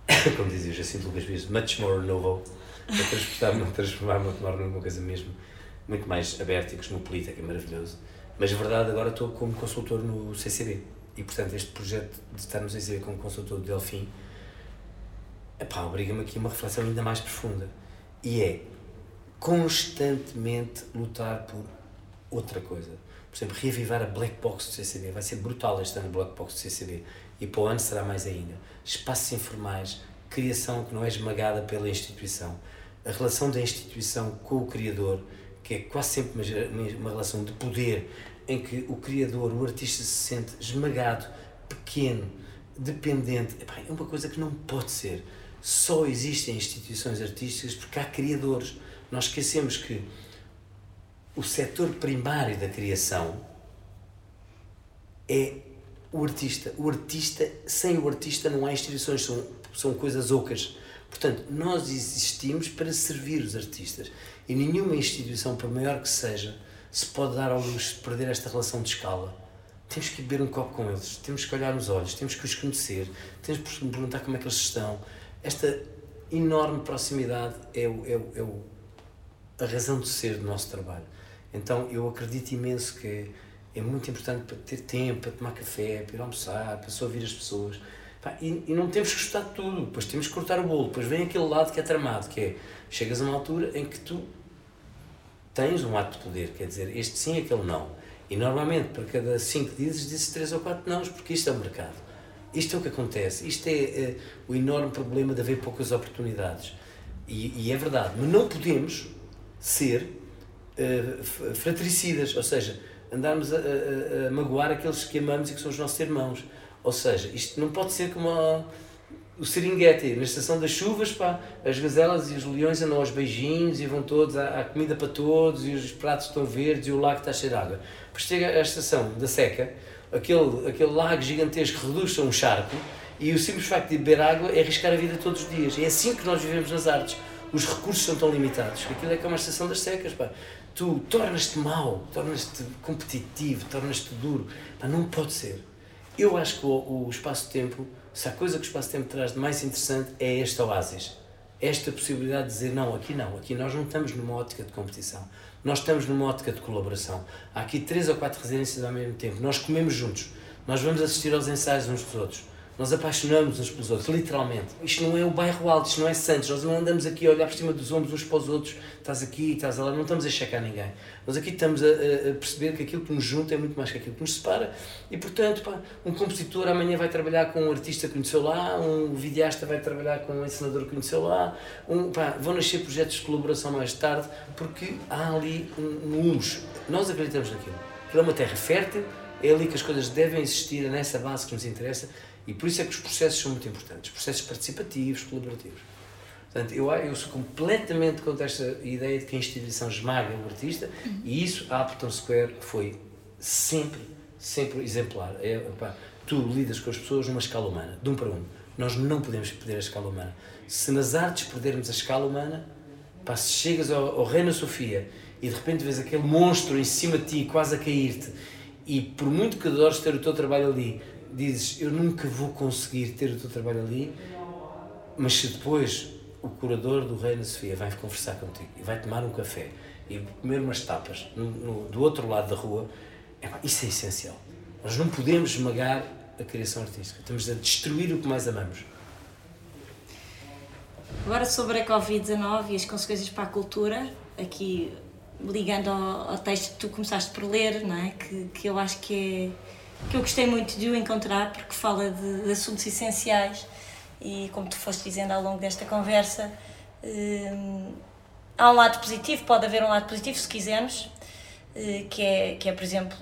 Speaker 1: Como dizia Jacinto Lucas Vias, much more novo. Para transformar, transformar Montemor numa coisa mesmo muito mais aberta e cosmopolita, que é maravilhoso. Mas, na verdade, agora estou como consultor no CCB. E, portanto, este projeto de estar no CCB como consultor do Delfim epá, obriga-me aqui a uma reflexão ainda mais profunda. E é constantemente lutar por outra coisa. Por exemplo, reavivar a Black Box do CCB. Vai ser brutal este ano a Black Box do CCB. E para o ano será mais ainda. Espaços informais, criação que não é esmagada pela instituição. A relação da instituição com o criador, que é quase sempre uma, uma relação de poder, em que o criador, o artista se sente esmagado, pequeno, dependente. Epá, é uma coisa que não pode ser só existem instituições artísticas porque há criadores. Nós esquecemos que o setor primário da criação é o artista. O artista, sem o artista não há instituições, são, são coisas ocas. Portanto, nós existimos para servir os artistas e nenhuma instituição, por maior que seja, se pode dar ao luxo de perder esta relação de escala. Temos que beber um copo com eles, temos que olhar nos olhos, temos que os conhecer, temos que perguntar como é que eles estão. Esta enorme proximidade é, o, é, o, é o, a razão de ser do nosso trabalho. Então eu acredito imenso que é muito importante para ter tempo, para tomar café, para ir almoçar, para só ouvir as pessoas. E, e, não temos que gostar de tudo, depois temos que cortar o bolo, depois vem aquele lado que é tramado, que é, chegas a uma altura em que tu tens um ato de poder, quer dizer, este sim, aquele não. E normalmente, para cada cinco dizes, dizes três ou quatro não, porque isto é o mercado. Isto é o que acontece. Isto é, é o enorme problema de haver poucas oportunidades. E, e é verdade, mas não podemos ser uh, fratricidas, ou seja, andarmos a, a, a, magoar aqueles que amamos e que são os nossos irmãos. Ou seja, isto não pode ser como a, o Serengeti, na estação das chuvas, pá, as gazelas e os leões andam aos beijinhos e vão todos, há, há comida para todos e os pratos estão verdes e o lago está cheio de água. Depois chega a estação da seca, aquele, aquele lago gigantesco reduz-se a um charco e o simples facto de beber água é arriscar a vida todos os dias. É assim que nós vivemos nas artes. Os recursos são tão limitados. Aquilo é que é uma estação das secas. Pá. Tu tornas-te mau, tornas-te competitivo, tornas-te duro. Pá, não pode ser. Eu acho que o, o espaço-tempo, se a coisa que o espaço-tempo traz de mais interessante é este oásis. Esta possibilidade de dizer, não, aqui não, aqui nós não estamos numa ótica de competição. Nós estamos numa ótica de colaboração. Há aqui três ou quatro residências ao mesmo tempo. Nós comemos juntos. Nós vamos assistir aos ensaios uns dos outros. Nós apaixonamos uns pelos outros, literalmente. Isto não é o bairro alto, isto não é Santos. Nós não andamos aqui a olhar por cima dos ombros uns para os outros. Estás aqui, estás lá. Não estamos a checar ninguém. Nós aqui estamos a, a, perceber que aquilo que nos junta é muito mais que aquilo que nos separa. E, portanto, pá, um compositor amanhã vai trabalhar com um artista que conheceu lá, um videasta vai trabalhar com um ensinador que conheceu lá. Um, pá, vão nascer projetos de colaboração mais tarde, porque há ali um, humus. Nós acreditamos naquilo. Aquilo é uma terra fértil, é ali que as coisas devem existir, é nessa base que nos interessa e por isso é que os processos são muito importantes, processos participativos, colaborativos. Portanto, eu, eu sou completamente contra esta ideia de que a instituição esmaga o artista uhum. e isso, a Appleton Square foi sempre, sempre exemplar. É, opa, tu lidas com as pessoas numa escala humana, de um para um. Nós não podemos perder a escala humana. Se nas artes perdermos a escala humana, pá, se chegas ao, ao Reina Sofia e de repente vês aquele monstro em cima de ti, quase a cair-te, e por muito que adores ter o teu trabalho ali, dizes eu nunca vou conseguir ter o teu trabalho ali, mas se depois o curador do Reino Sofia vai conversar contigo e vai tomar um café e comer umas tapas no, no, do outro lado da rua, é, isso é essencial. Nós não podemos esmagar a criação artística, estamos a destruir o que mais amamos.
Speaker 2: Agora sobre a Covid-19 e as consequências para a cultura, aqui ligando ao, ao, texto que tu começaste por ler, não é? que, que eu acho que é que eu gostei muito de o encontrar porque fala de, de assuntos essenciais. E como tu foste dizendo ao longo desta conversa hum, há um lado positivo, pode haver um lado positivo se quisermos eh, que é, que é por exemplo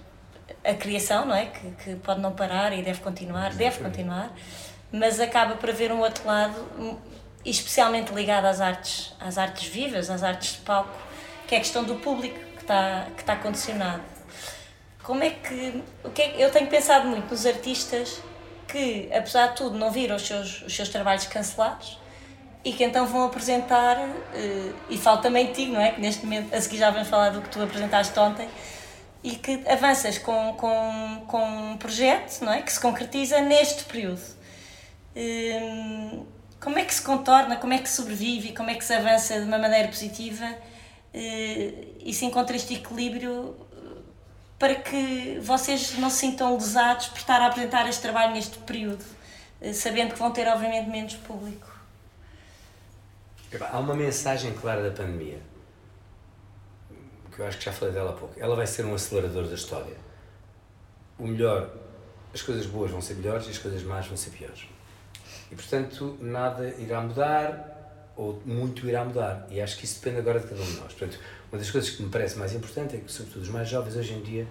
Speaker 2: a criação, não é? Que, que pode não parar e deve continuar, deve continuar mas acaba por haver um outro lado especialmente ligado às artes, às artes vivas, às artes de palco, que é a questão do público que está, que está condicionado como é que. O que é, eu tenho pensado muito nos artistas que, apesar de tudo, não viram os seus, os seus trabalhos cancelados e que então vão apresentar, uh, e falo também de ti, não é? Que neste momento, a seguir já vamos falar do que tu apresentaste ontem, e que avanças com, com, com um projeto, não é? Que se concretiza neste período. Uh, como é que se contorna, como é que sobrevive, como é que se avança de uma maneira positiva uh, e se encontra este equilíbrio para que vocês não se sintam lesados por estar a apresentar este trabalho neste período, eh, sabendo que vão ter, obviamente, menos público?
Speaker 1: Há uma mensagem clara da pandemia, que eu acho que já falei dela há pouco. Ela vai ser um acelerador da história. O melhor, as coisas boas vão ser melhores e as coisas más vão ser piores. E, portanto, nada irá mudar, ou muito irá mudar. E acho que isso depende agora de cada um de nós. Portanto, uma das coisas que me parece mais importante é que, sobretudo os mais jovens, hoje em dia,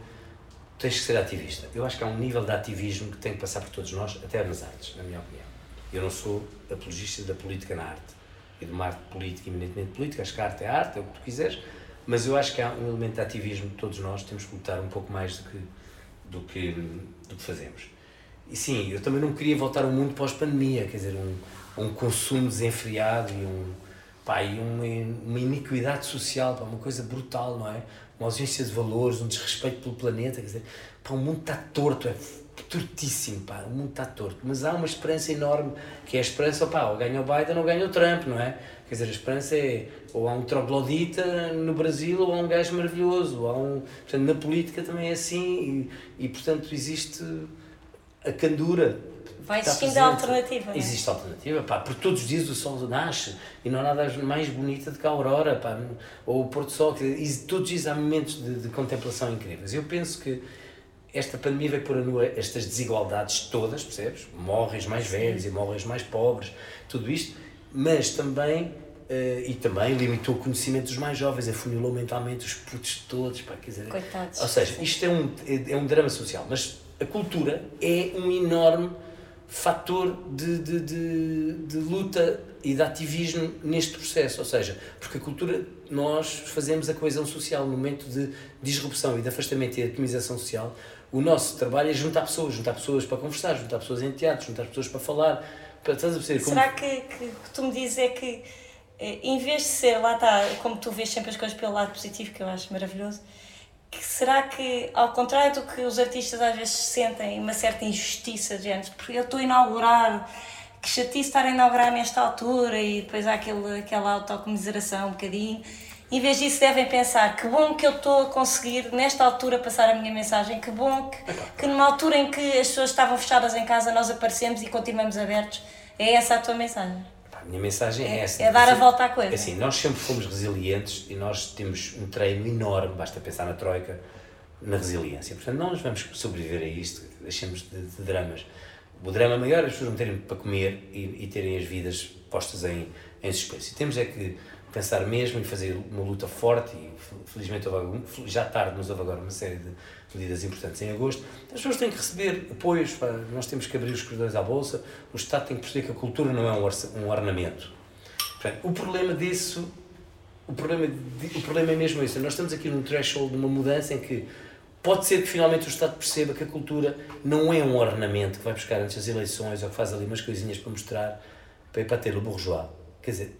Speaker 1: tens que ser ativista. Eu acho que há um nível de ativismo que tem que passar por todos nós, até nas artes, na minha opinião. Eu não sou apologista da política na arte e de uma arte política, eminentemente política. Acho que a arte é arte, é o que tu quiseres, mas eu acho que há um elemento de ativismo que todos nós temos que lutar um pouco mais do que, do que, do que fazemos. E sim, eu também não queria voltar ao mundo pós-pandemia, quer dizer, um, um consumo desenfreado e, um, pá, e uma, uma iniquidade social, pá, uma coisa brutal, não é? Uma ausência de valores, um desrespeito pelo planeta, quer dizer, pá, o mundo está torto, é tortíssimo, pá, o mundo está torto, mas há uma esperança enorme, que é a esperança, pá, ou ganha o Biden ou ganha o Trump, não é? Quer dizer, a esperança é, ou há um troglodita no Brasil, ou há um gajo maravilhoso, ou há um, portanto, na política também é assim, e, e portanto existe a candura.
Speaker 2: Vai existindo alternativa.
Speaker 1: É? Existe alternativa, pá, porque todos os dias o sol nasce e não há nada mais bonita do que a aurora, pá, ou o pôr do sol, e todos os dias há momentos de, de contemplação incríveis. Eu penso que esta pandemia veio pôr a nua estas desigualdades todas, percebes? Morres mais velhos e morres mais pobres, tudo isto, mas também, uh, e também limitou o conhecimento dos mais jovens, afunilou mentalmente os putos todos, pá, quer dizer,
Speaker 2: Coitados.
Speaker 1: Ou seja, isto é um, é, é um drama social, mas a cultura é um enorme fator de, de, de, de, luta e de ativismo neste processo, ou seja, porque a cultura, nós fazemos a coesão social no momento de disrupção e de afastamento e de atomização social, o nosso trabalho é juntar pessoas, juntar pessoas para conversar, juntar pessoas em teatro, juntar pessoas para falar, para, estás a perceber?
Speaker 2: Como... Será que, que tu me dizes é que eh, em vez de ser, lá está, como tu vês sempre as coisas pelo lado positivo, que eu acho maravilhoso, que será que, ao contrário do que os artistas às vezes sentem, uma certa injustiça de gente, porque eu estou a inaugurar, que chatice estar a inaugurar nesta altura e depois há aquele, aquela autocomiseração um bocadinho, em vez disso devem pensar que bom que eu estou a conseguir nesta altura passar a minha mensagem, que bom que, que numa altura em que as pessoas estavam fechadas em casa nós aparecemos e continuamos abertos, é essa a tua mensagem?
Speaker 1: Minha mensagem é, é essa.
Speaker 2: É dar a volta à coisa.
Speaker 1: Assim, nós sempre fomos resilientes e nós temos um treino enorme, basta pensar na Troika, na resiliência. Portanto, nós vamos sobreviver a isto, deixemos de, de dramas. O drama maior é as pessoas não terem para comer e, e terem as vidas postas em, em suspense. Temos é que pensar mesmo e fazer uma luta forte e felizmente houve, já tarde nos houve agora uma série de medidas importantes em agosto. As pessoas têm que receber apoios, para, nós temos que abrir os corredores à bolsa, o Estado tem que perceber que a cultura não é um, um ornamento. Portanto, o problema disso, o problema, o problema é mesmo isso, nós estamos aqui num threshold de uma mudança em que pode ser que finalmente o Estado perceba que a cultura não é um ornamento que vai buscar antes das eleições ou que faz ali umas coisinhas para mostrar, para, para ter o bourgeois. Quer dizer,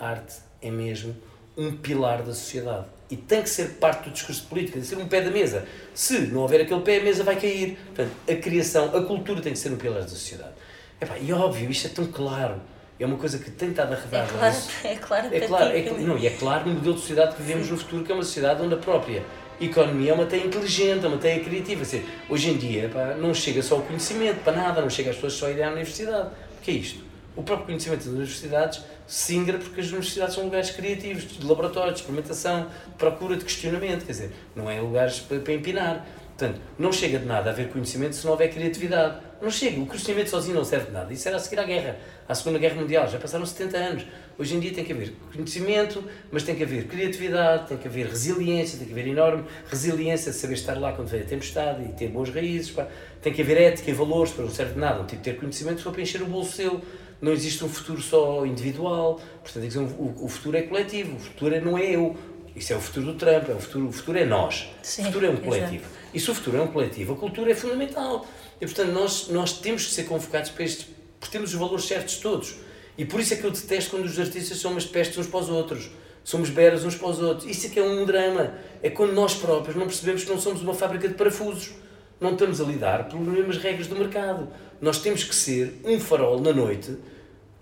Speaker 1: a arte é mesmo um pilar da sociedade. E tem que ser parte do discurso político, tem que ser um pé da mesa. Se não houver aquele pé, a mesa vai cair. Portanto, a criação, a cultura tem que ser um pilar da sociedade. Epá, e óbvio, isto é tão claro. É uma coisa que tem estado a
Speaker 2: redar. É claro, é claro.
Speaker 1: É claro, é, não, e é claro no modelo de sociedade que vivemos Sim. no futuro, que é uma sociedade onde a própria economia é uma teia inteligente, é uma teia criativa. Assim, hoje em dia epá, não chega só o conhecimento para nada, não chega às pessoas só a ir à universidade. O que é isto? O próprio conhecimento das universidades singra porque as universidades são lugares criativos, de laboratório, de experimentação, de procura, de questionamento, quer dizer, não é lugares para, para empinar. Portanto, não chega de nada a haver conhecimento se não houver criatividade. Não chega. O conhecimento sozinho não serve de nada. Isso era a seguir à guerra, à Segunda Guerra Mundial. Já passaram 70 anos. Hoje em dia tem que haver conhecimento, mas tem que haver criatividade, tem que haver resiliência, tem que haver enorme resiliência de saber estar lá quando vem a tempestade e ter boas raízes. Pá. Tem que haver ética e valores, para não serve de nada. Um tipo ter conhecimento só para encher o bolso seu não existe um futuro só individual, portanto, dizer, o, o futuro é coletivo, o futuro é, não é eu. Isso é o futuro do Trump, é o, futuro, o futuro é nós. Sim, o futuro é um coletivo. Exato. E se o futuro é um coletivo, a cultura é fundamental. E, portanto, nós, nós temos que ser convocados para este, porque temos os valores certos todos. E por isso é que eu detesto quando os artistas são umas pestes uns para os outros. Somos beras uns para os outros. Isso é que é um drama. É quando nós próprios não percebemos que não somos uma fábrica de parafusos. Não estamos a lidar pelas mesmas regras do mercado. Nós temos que ser um farol na noite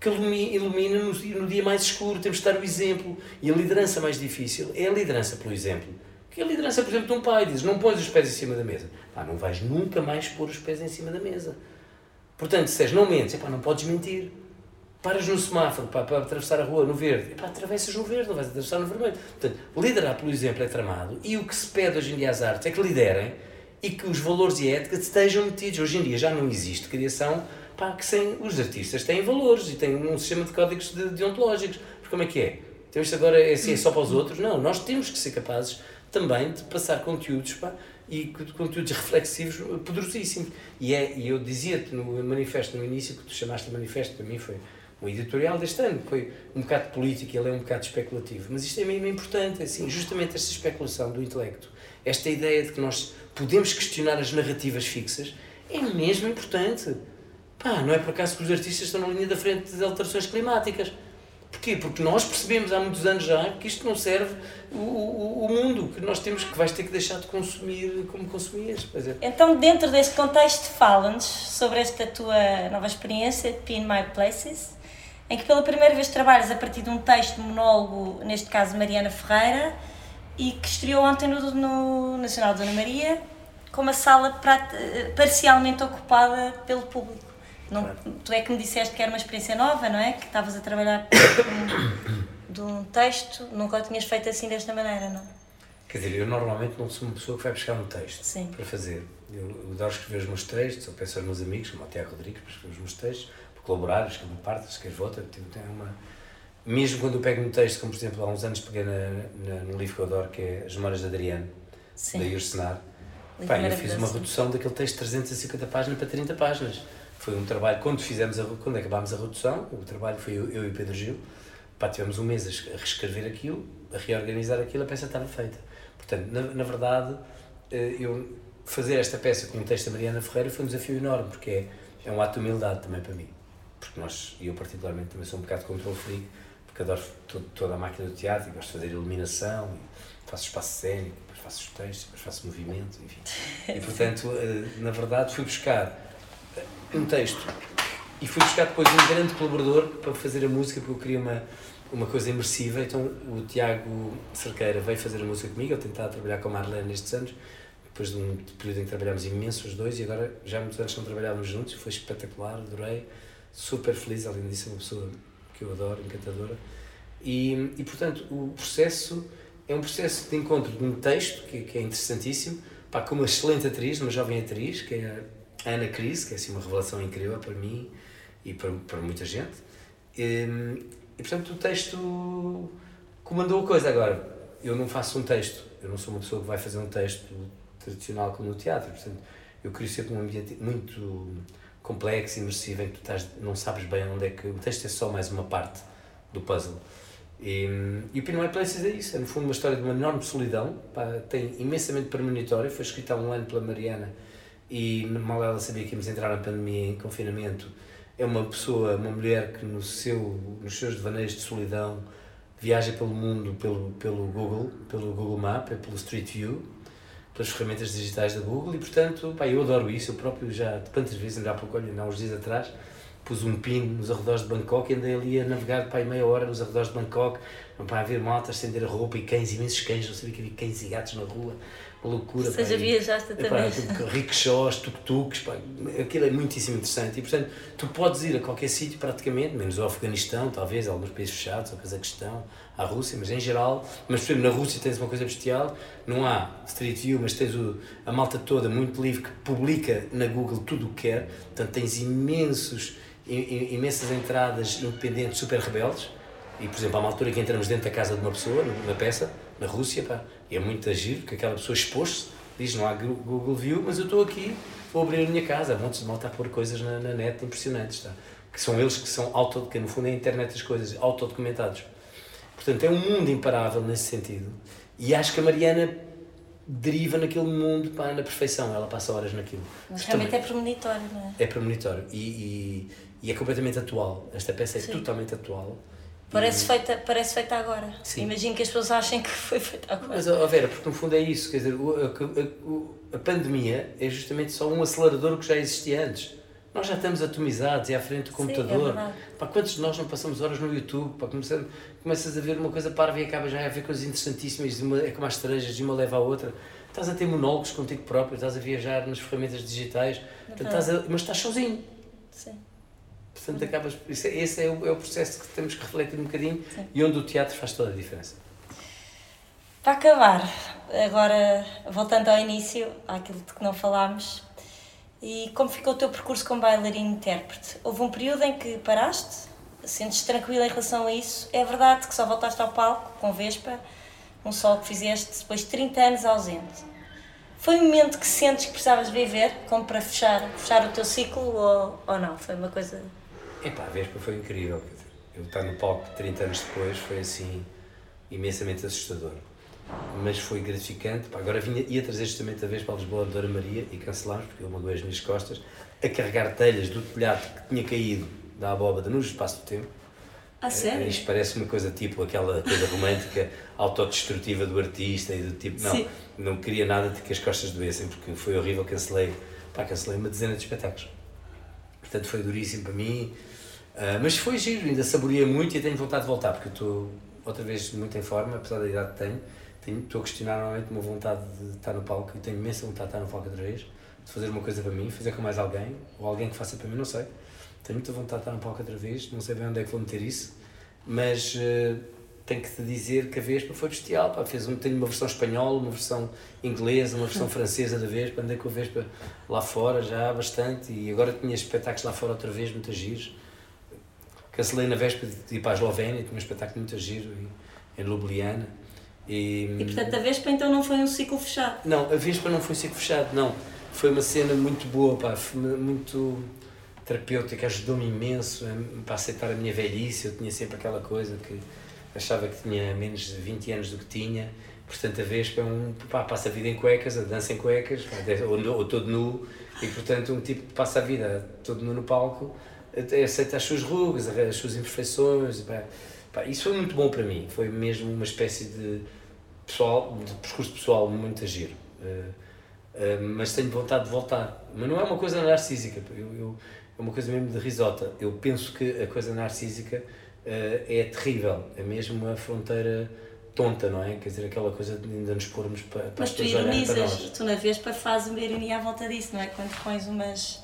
Speaker 1: que ilumina no, no dia mais escuro. Temos de dar o exemplo. E a liderança mais difícil é a liderança pelo exemplo. Que é a liderança, por exemplo, de um pai. Diz, não pões os pés em cima da mesa. Pá, não vais nunca mais pôr os pés em cima da mesa. Portanto, se és não mentes, epá, não podes mentir. Paras no semáforo pá, para atravessar a rua no verde. Epá, atravessas no verde, não vais atravessar no vermelho. Portanto, liderar pelo exemplo é tramado. E o que se pede hoje em dia às artes é que liderem e que os valores e a ética estejam metidos. Hoje em dia já não existe criação pá, que sem, os artistas têm valores e têm um sistema de códigos de, deontológicos. Porque como é que é? Então isto agora é assim, é só para os outros? Não, nós temos que ser capazes também de passar conteúdos pá, e conteúdos reflexivos poderosíssimos. E, é, e eu dizia-te no manifesto no início, que tu chamaste de manifesto, para mim foi o editorial deste ano, foi um bocado político, ele é um bocado especulativo, mas isto é mesmo importante, assim, justamente esta especulação do intelecto, esta ideia de que nós podemos questionar as narrativas fixas, é mesmo importante. Pá, não é por acaso que os artistas estão na linha da frente das alterações climáticas. Porquê? Porque nós percebemos há muitos anos já que isto não serve o, o, o mundo, que nós temos que vais ter que deixar de consumir como consumias. É.
Speaker 2: Então, dentro deste contexto, fala-nos sobre esta tua nova experiência, Pin My Places, em que pela primeira vez trabalhas a partir de um texto, de monólogo, neste caso Mariana Ferreira, e que estreou ontem no, no Nacional de Dona Maria, com uma sala parcialmente ocupada pelo público. Não, tu é que me disseste que era uma experiência nova, não é? Que estavas a trabalhar de um texto, nunca o tinhas feito assim desta maneira, não?
Speaker 1: Quer dizer, eu normalmente não sou uma pessoa que vai buscar um texto
Speaker 2: Sim.
Speaker 1: para fazer. Eu, eu adoro escrever os meus textos, eu peço aos meus amigos, como o Tiago Rodrigues, para escrever os meus textos, para colaborar, escrevo parte, escrevo outra, tipo, tem uma... Mesmo quando eu pego um texto, como por exemplo há uns anos peguei na, na, no livro que eu adoro, que é As Memórias de Adriano, Sim. da Irsenar, Pá, eu fiz uma redução daquele texto de 350 páginas para 30 páginas. Foi um trabalho, quando fizemos a, quando acabámos a redução, o trabalho foi eu, eu e Pedro Gil, pá, tivemos um mês a reescrever aquilo, a reorganizar aquilo, a peça estava feita. Portanto, na, na verdade, eh, eu fazer esta peça com o texto da Mariana Ferreira foi um desafio enorme, porque é, é um ato de humildade também para mim. Porque nós, e eu particularmente também sou um bocado control freak, porque adoro todo, toda a máquina do teatro e gosto de fazer iluminação, faço espaço cénico, depois faço os textos, depois faço movimento, enfim. E portanto, eh, na verdade, fui buscar um texto. E fui buscar depois um grande colaborador para fazer a música, porque eu queria uma, uma coisa imersiva. Então o Tiago Cerqueira veio fazer a música comigo, ele tentava trabalhar com a Marlene nestes anos, depois de um período em que trabalhámos imenso os dois, e agora já há muitos anos não trabalhávamos juntos, foi espetacular, adorei, super feliz, além disso é uma pessoa que eu adoro, encantadora. E, e portanto o processo é um processo de encontro de um texto que, que é interessantíssimo, pá, com uma excelente atriz, uma jovem atriz, que é Ana Cris, que é assim uma revelação incrível para mim e para, para muita gente. E, e portanto o texto comandou a coisa. Agora, eu não faço um texto, eu não sou uma pessoa que vai fazer um texto tradicional como no teatro, portanto, eu queria sempre um ambiente muito complexo, imersivo, em que tu estás, não sabes bem onde é que. O texto é só mais uma parte do puzzle. E, e o Pin My Places é isso, é no fundo uma história de uma enorme solidão, pá, tem imensamente premonitório, foi escrita há um ano pela Mariana e mal ela sabia que íamos entrar na pandemia em confinamento, é uma pessoa, uma mulher que no seu, nos seus devaneios de solidão viaja pelo mundo pelo, pelo Google, pelo Google Map, é pelo Street View, pelas ferramentas digitais da Google. E portanto, pá, eu adoro isso, eu próprio já, quantas vezes, ainda há pouco, olha, há uns dias atrás, pus um pin nos arredores de Bangkok e andei ali a navegar pá, meia hora nos arredores de Bangkok, para haver malta, estender a roupa e cães, imensos cães, não sabia que havia cães e gatos na rua, loucura.
Speaker 2: Ou seja, viajaste também.
Speaker 1: Tipo, rickshaws, tuk-tuks, aquilo é muitíssimo interessante. E, portanto, tu podes ir a qualquer sítio praticamente, menos ao Afeganistão, talvez, alguns países fechados, ao Cazaquistão, à Rússia, mas em geral, mas por exemplo, na Rússia tens uma coisa bestial, não há Street View, mas tens o, a malta toda muito livre que publica na Google tudo o que quer, portanto tens imensos, imensas entradas independentes super rebeldes, e por exemplo, há uma altura que entramos dentro da casa de uma pessoa, numa peça, na Rússia, pá, e é muito agir, porque aquela pessoa expôs-se, diz não há Google View, mas eu estou aqui, vou abrir a minha casa. Há montes de malta a pôr coisas na, na net impressionantes, tá? que são eles que são auto, que no fundo é a internet das coisas, autodocumentados. Portanto, é um mundo imparável nesse sentido. E acho que a Mariana deriva naquele mundo pá, na perfeição, ela passa horas naquilo.
Speaker 2: Mas realmente também, é premonitório, não é?
Speaker 1: É premonitório e, e, e é completamente atual. Esta peça é Sim. totalmente atual.
Speaker 2: Parece feita, parece feita agora. Sim. Imagino que as pessoas achem que foi feita agora.
Speaker 1: Mas, oh Vera, porque no fundo é isso, quer dizer, a, a, a pandemia é justamente só um acelerador que já existia antes. Nós já estamos atomizados e à frente do computador. Sim, é para quantos de nós não passamos horas no YouTube? Para começar, começas a ver uma coisa parva e acabas já a ver coisas interessantíssimas, uma, é como as cerejas, de uma leva à outra. Estás a ter monólogos contigo próprio, estás a viajar nas ferramentas digitais, é estás a, mas estás sozinho.
Speaker 2: Sim.
Speaker 1: Portanto, acabas, é, esse é o, é o processo que temos que refletir um bocadinho Sim. e onde o teatro faz toda a diferença.
Speaker 2: Para acabar, agora voltando ao início, àquilo de que não falámos, e como ficou o teu percurso como bailarino intérprete? Houve um período em que paraste? Sentes-te tranquila em relação a isso? É verdade que só voltaste ao palco com Vespa, um sol que fizeste depois de 30 anos ausente. Foi um momento que sentes que precisavas viver, como para fechar, fechar o teu ciclo, ou, ou não? Foi uma coisa
Speaker 1: Epá, a Vespa foi incrível. Eu estar no palco 30 anos depois foi assim imensamente assustador. mas foi gratificante. Pá, agora vinha, ia trazer justamente a vez para Lisboa de Dora Maria e cancelámos, porque eu magoei as minhas costas, a carregar telhas do telhado que tinha caído da abóbada no espaço do tempo.
Speaker 2: Ah, sério?
Speaker 1: Isto parece uma coisa tipo aquela coisa romântica autodestrutiva do artista e do tipo. Não,
Speaker 2: Sim.
Speaker 1: não queria nada de que as costas doessem, porque foi horrível. Cancelei, pá, cancelei uma dezena de espetáculos. Portanto, foi duríssimo para mim. Ah, mas foi giro, ainda saboreei muito e tenho vontade de voltar, porque estou outra vez muito em forma, apesar da idade que tenho. tenho estou a questionar normalmente uma vontade de estar no palco e tenho imensa vontade de estar no palco outra vez, de fazer uma coisa para mim, fazer com mais alguém, ou alguém que faça para mim, não sei. Tenho muita vontade de estar no palco outra vez, não sei bem onde é que vou meter isso, mas eh, tenho que te dizer que a Vespa foi bestial. Pá. Fez um, tenho uma versão espanhola, uma versão inglesa, uma versão francesa da Vespa. Andei com a Vespa lá fora já há bastante e agora tinha espetáculos lá fora outra vez, muitas giros. Cancelei na véspera de ir para a Eslovénia, tinha um espetáculo muito giro em- em Ljubljana. E,
Speaker 2: E portanto a Vespa então não foi um ciclo fechado.
Speaker 1: não, a Vespa não foi ciclo fechado, não. Foi uma cena muito boa, pá, foi muito terapêutica, ajudou-me imenso a, para aceitar a minha velhice. Eu tinha sempre aquela coisa que achava que tinha menos de 20 anos do que tinha. Portanto, a Vespa é um. Pá, passa a vida em cuecas, a dança em cuecas, ou, ou todo nu. E, portanto, um tipo que passa a vida todo nu no palco, aceita as suas rugas, as suas imperfeições. Pá, pá, isso foi muito bom para mim. Foi mesmo uma espécie de pessoal, de percurso pessoal muito giro. Eh, eh, mas tenho vontade de voltar. Mas não é uma coisa narcísica, eu, eu, é uma coisa mesmo de risota. Eu penso que a coisa narcísica é terrível, é mesmo uma fronteira tonta, não é? Quer dizer, aquela coisa de ainda nos pormos para, para
Speaker 2: Mas
Speaker 1: as
Speaker 2: tu ironizas, tu na Vespa fazes uma ironia à volta disso, não é? Quando pões umas.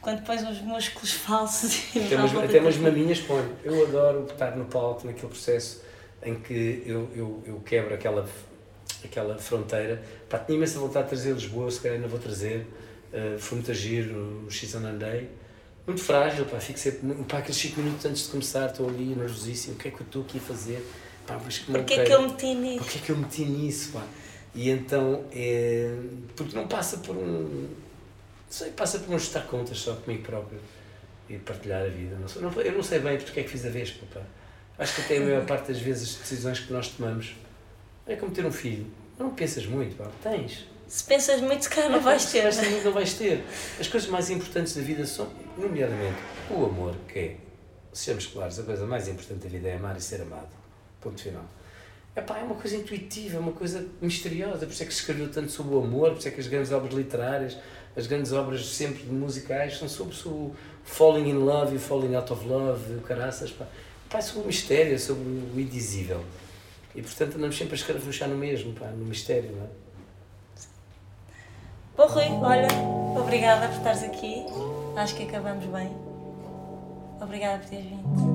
Speaker 2: Quando pões uns músculos falsos e
Speaker 1: Até umas, até umas maminhas ponho. Eu adoro estar no palco, naquele processo em que eu, eu, eu quebro aquela, aquela fronteira. Pá, tinha imensa vontade de trazer Lisboa, se calhar ainda vou trazer. Uh, foi muito agir o X on Day. Muito frágil, pá, fico sempre. Pá, aqueles 5 minutos antes de começar, estou ali nervosíssimo. O que é que eu estou aqui a fazer? Pá, mas que
Speaker 2: Porquê é que eu meti nisso?
Speaker 1: Porquê é que eu meti nisso, pá? E então, é, porque não passa por um, não sei, passa por um estar contas só comigo próprio e partilhar a vida. Não sei, não, eu não sei bem porque é que fiz a Vespa, pá. Acho que até a maior parte das vezes as decisões que nós tomamos é como ter um filho. Não pensas muito, pá. Tens.
Speaker 2: Se pensas muito, se calhar não vais ter.
Speaker 1: Não vais ter. As coisas mais importantes da vida são, nomeadamente, o amor, que é, sejamos claros, a coisa mais importante da vida é amar e ser amado. Ponto final. Epá, é uma coisa intuitiva, é uma coisa misteriosa, por isso é que se escreveu tanto sobre o amor, por isso é que as grandes obras literárias, as grandes obras sempre musicais são sobre o falling in love e falling out of love, o caraças, pá. Pá, é sobre o mistério, é sobre o indizível. E portanto andamos sempre a escarafuchar no mesmo, pá, no mistério, não é?
Speaker 2: Bom, Rui, olha, obrigada por estares aqui. Acho que acabamos bem. Obrigada por teres vindo.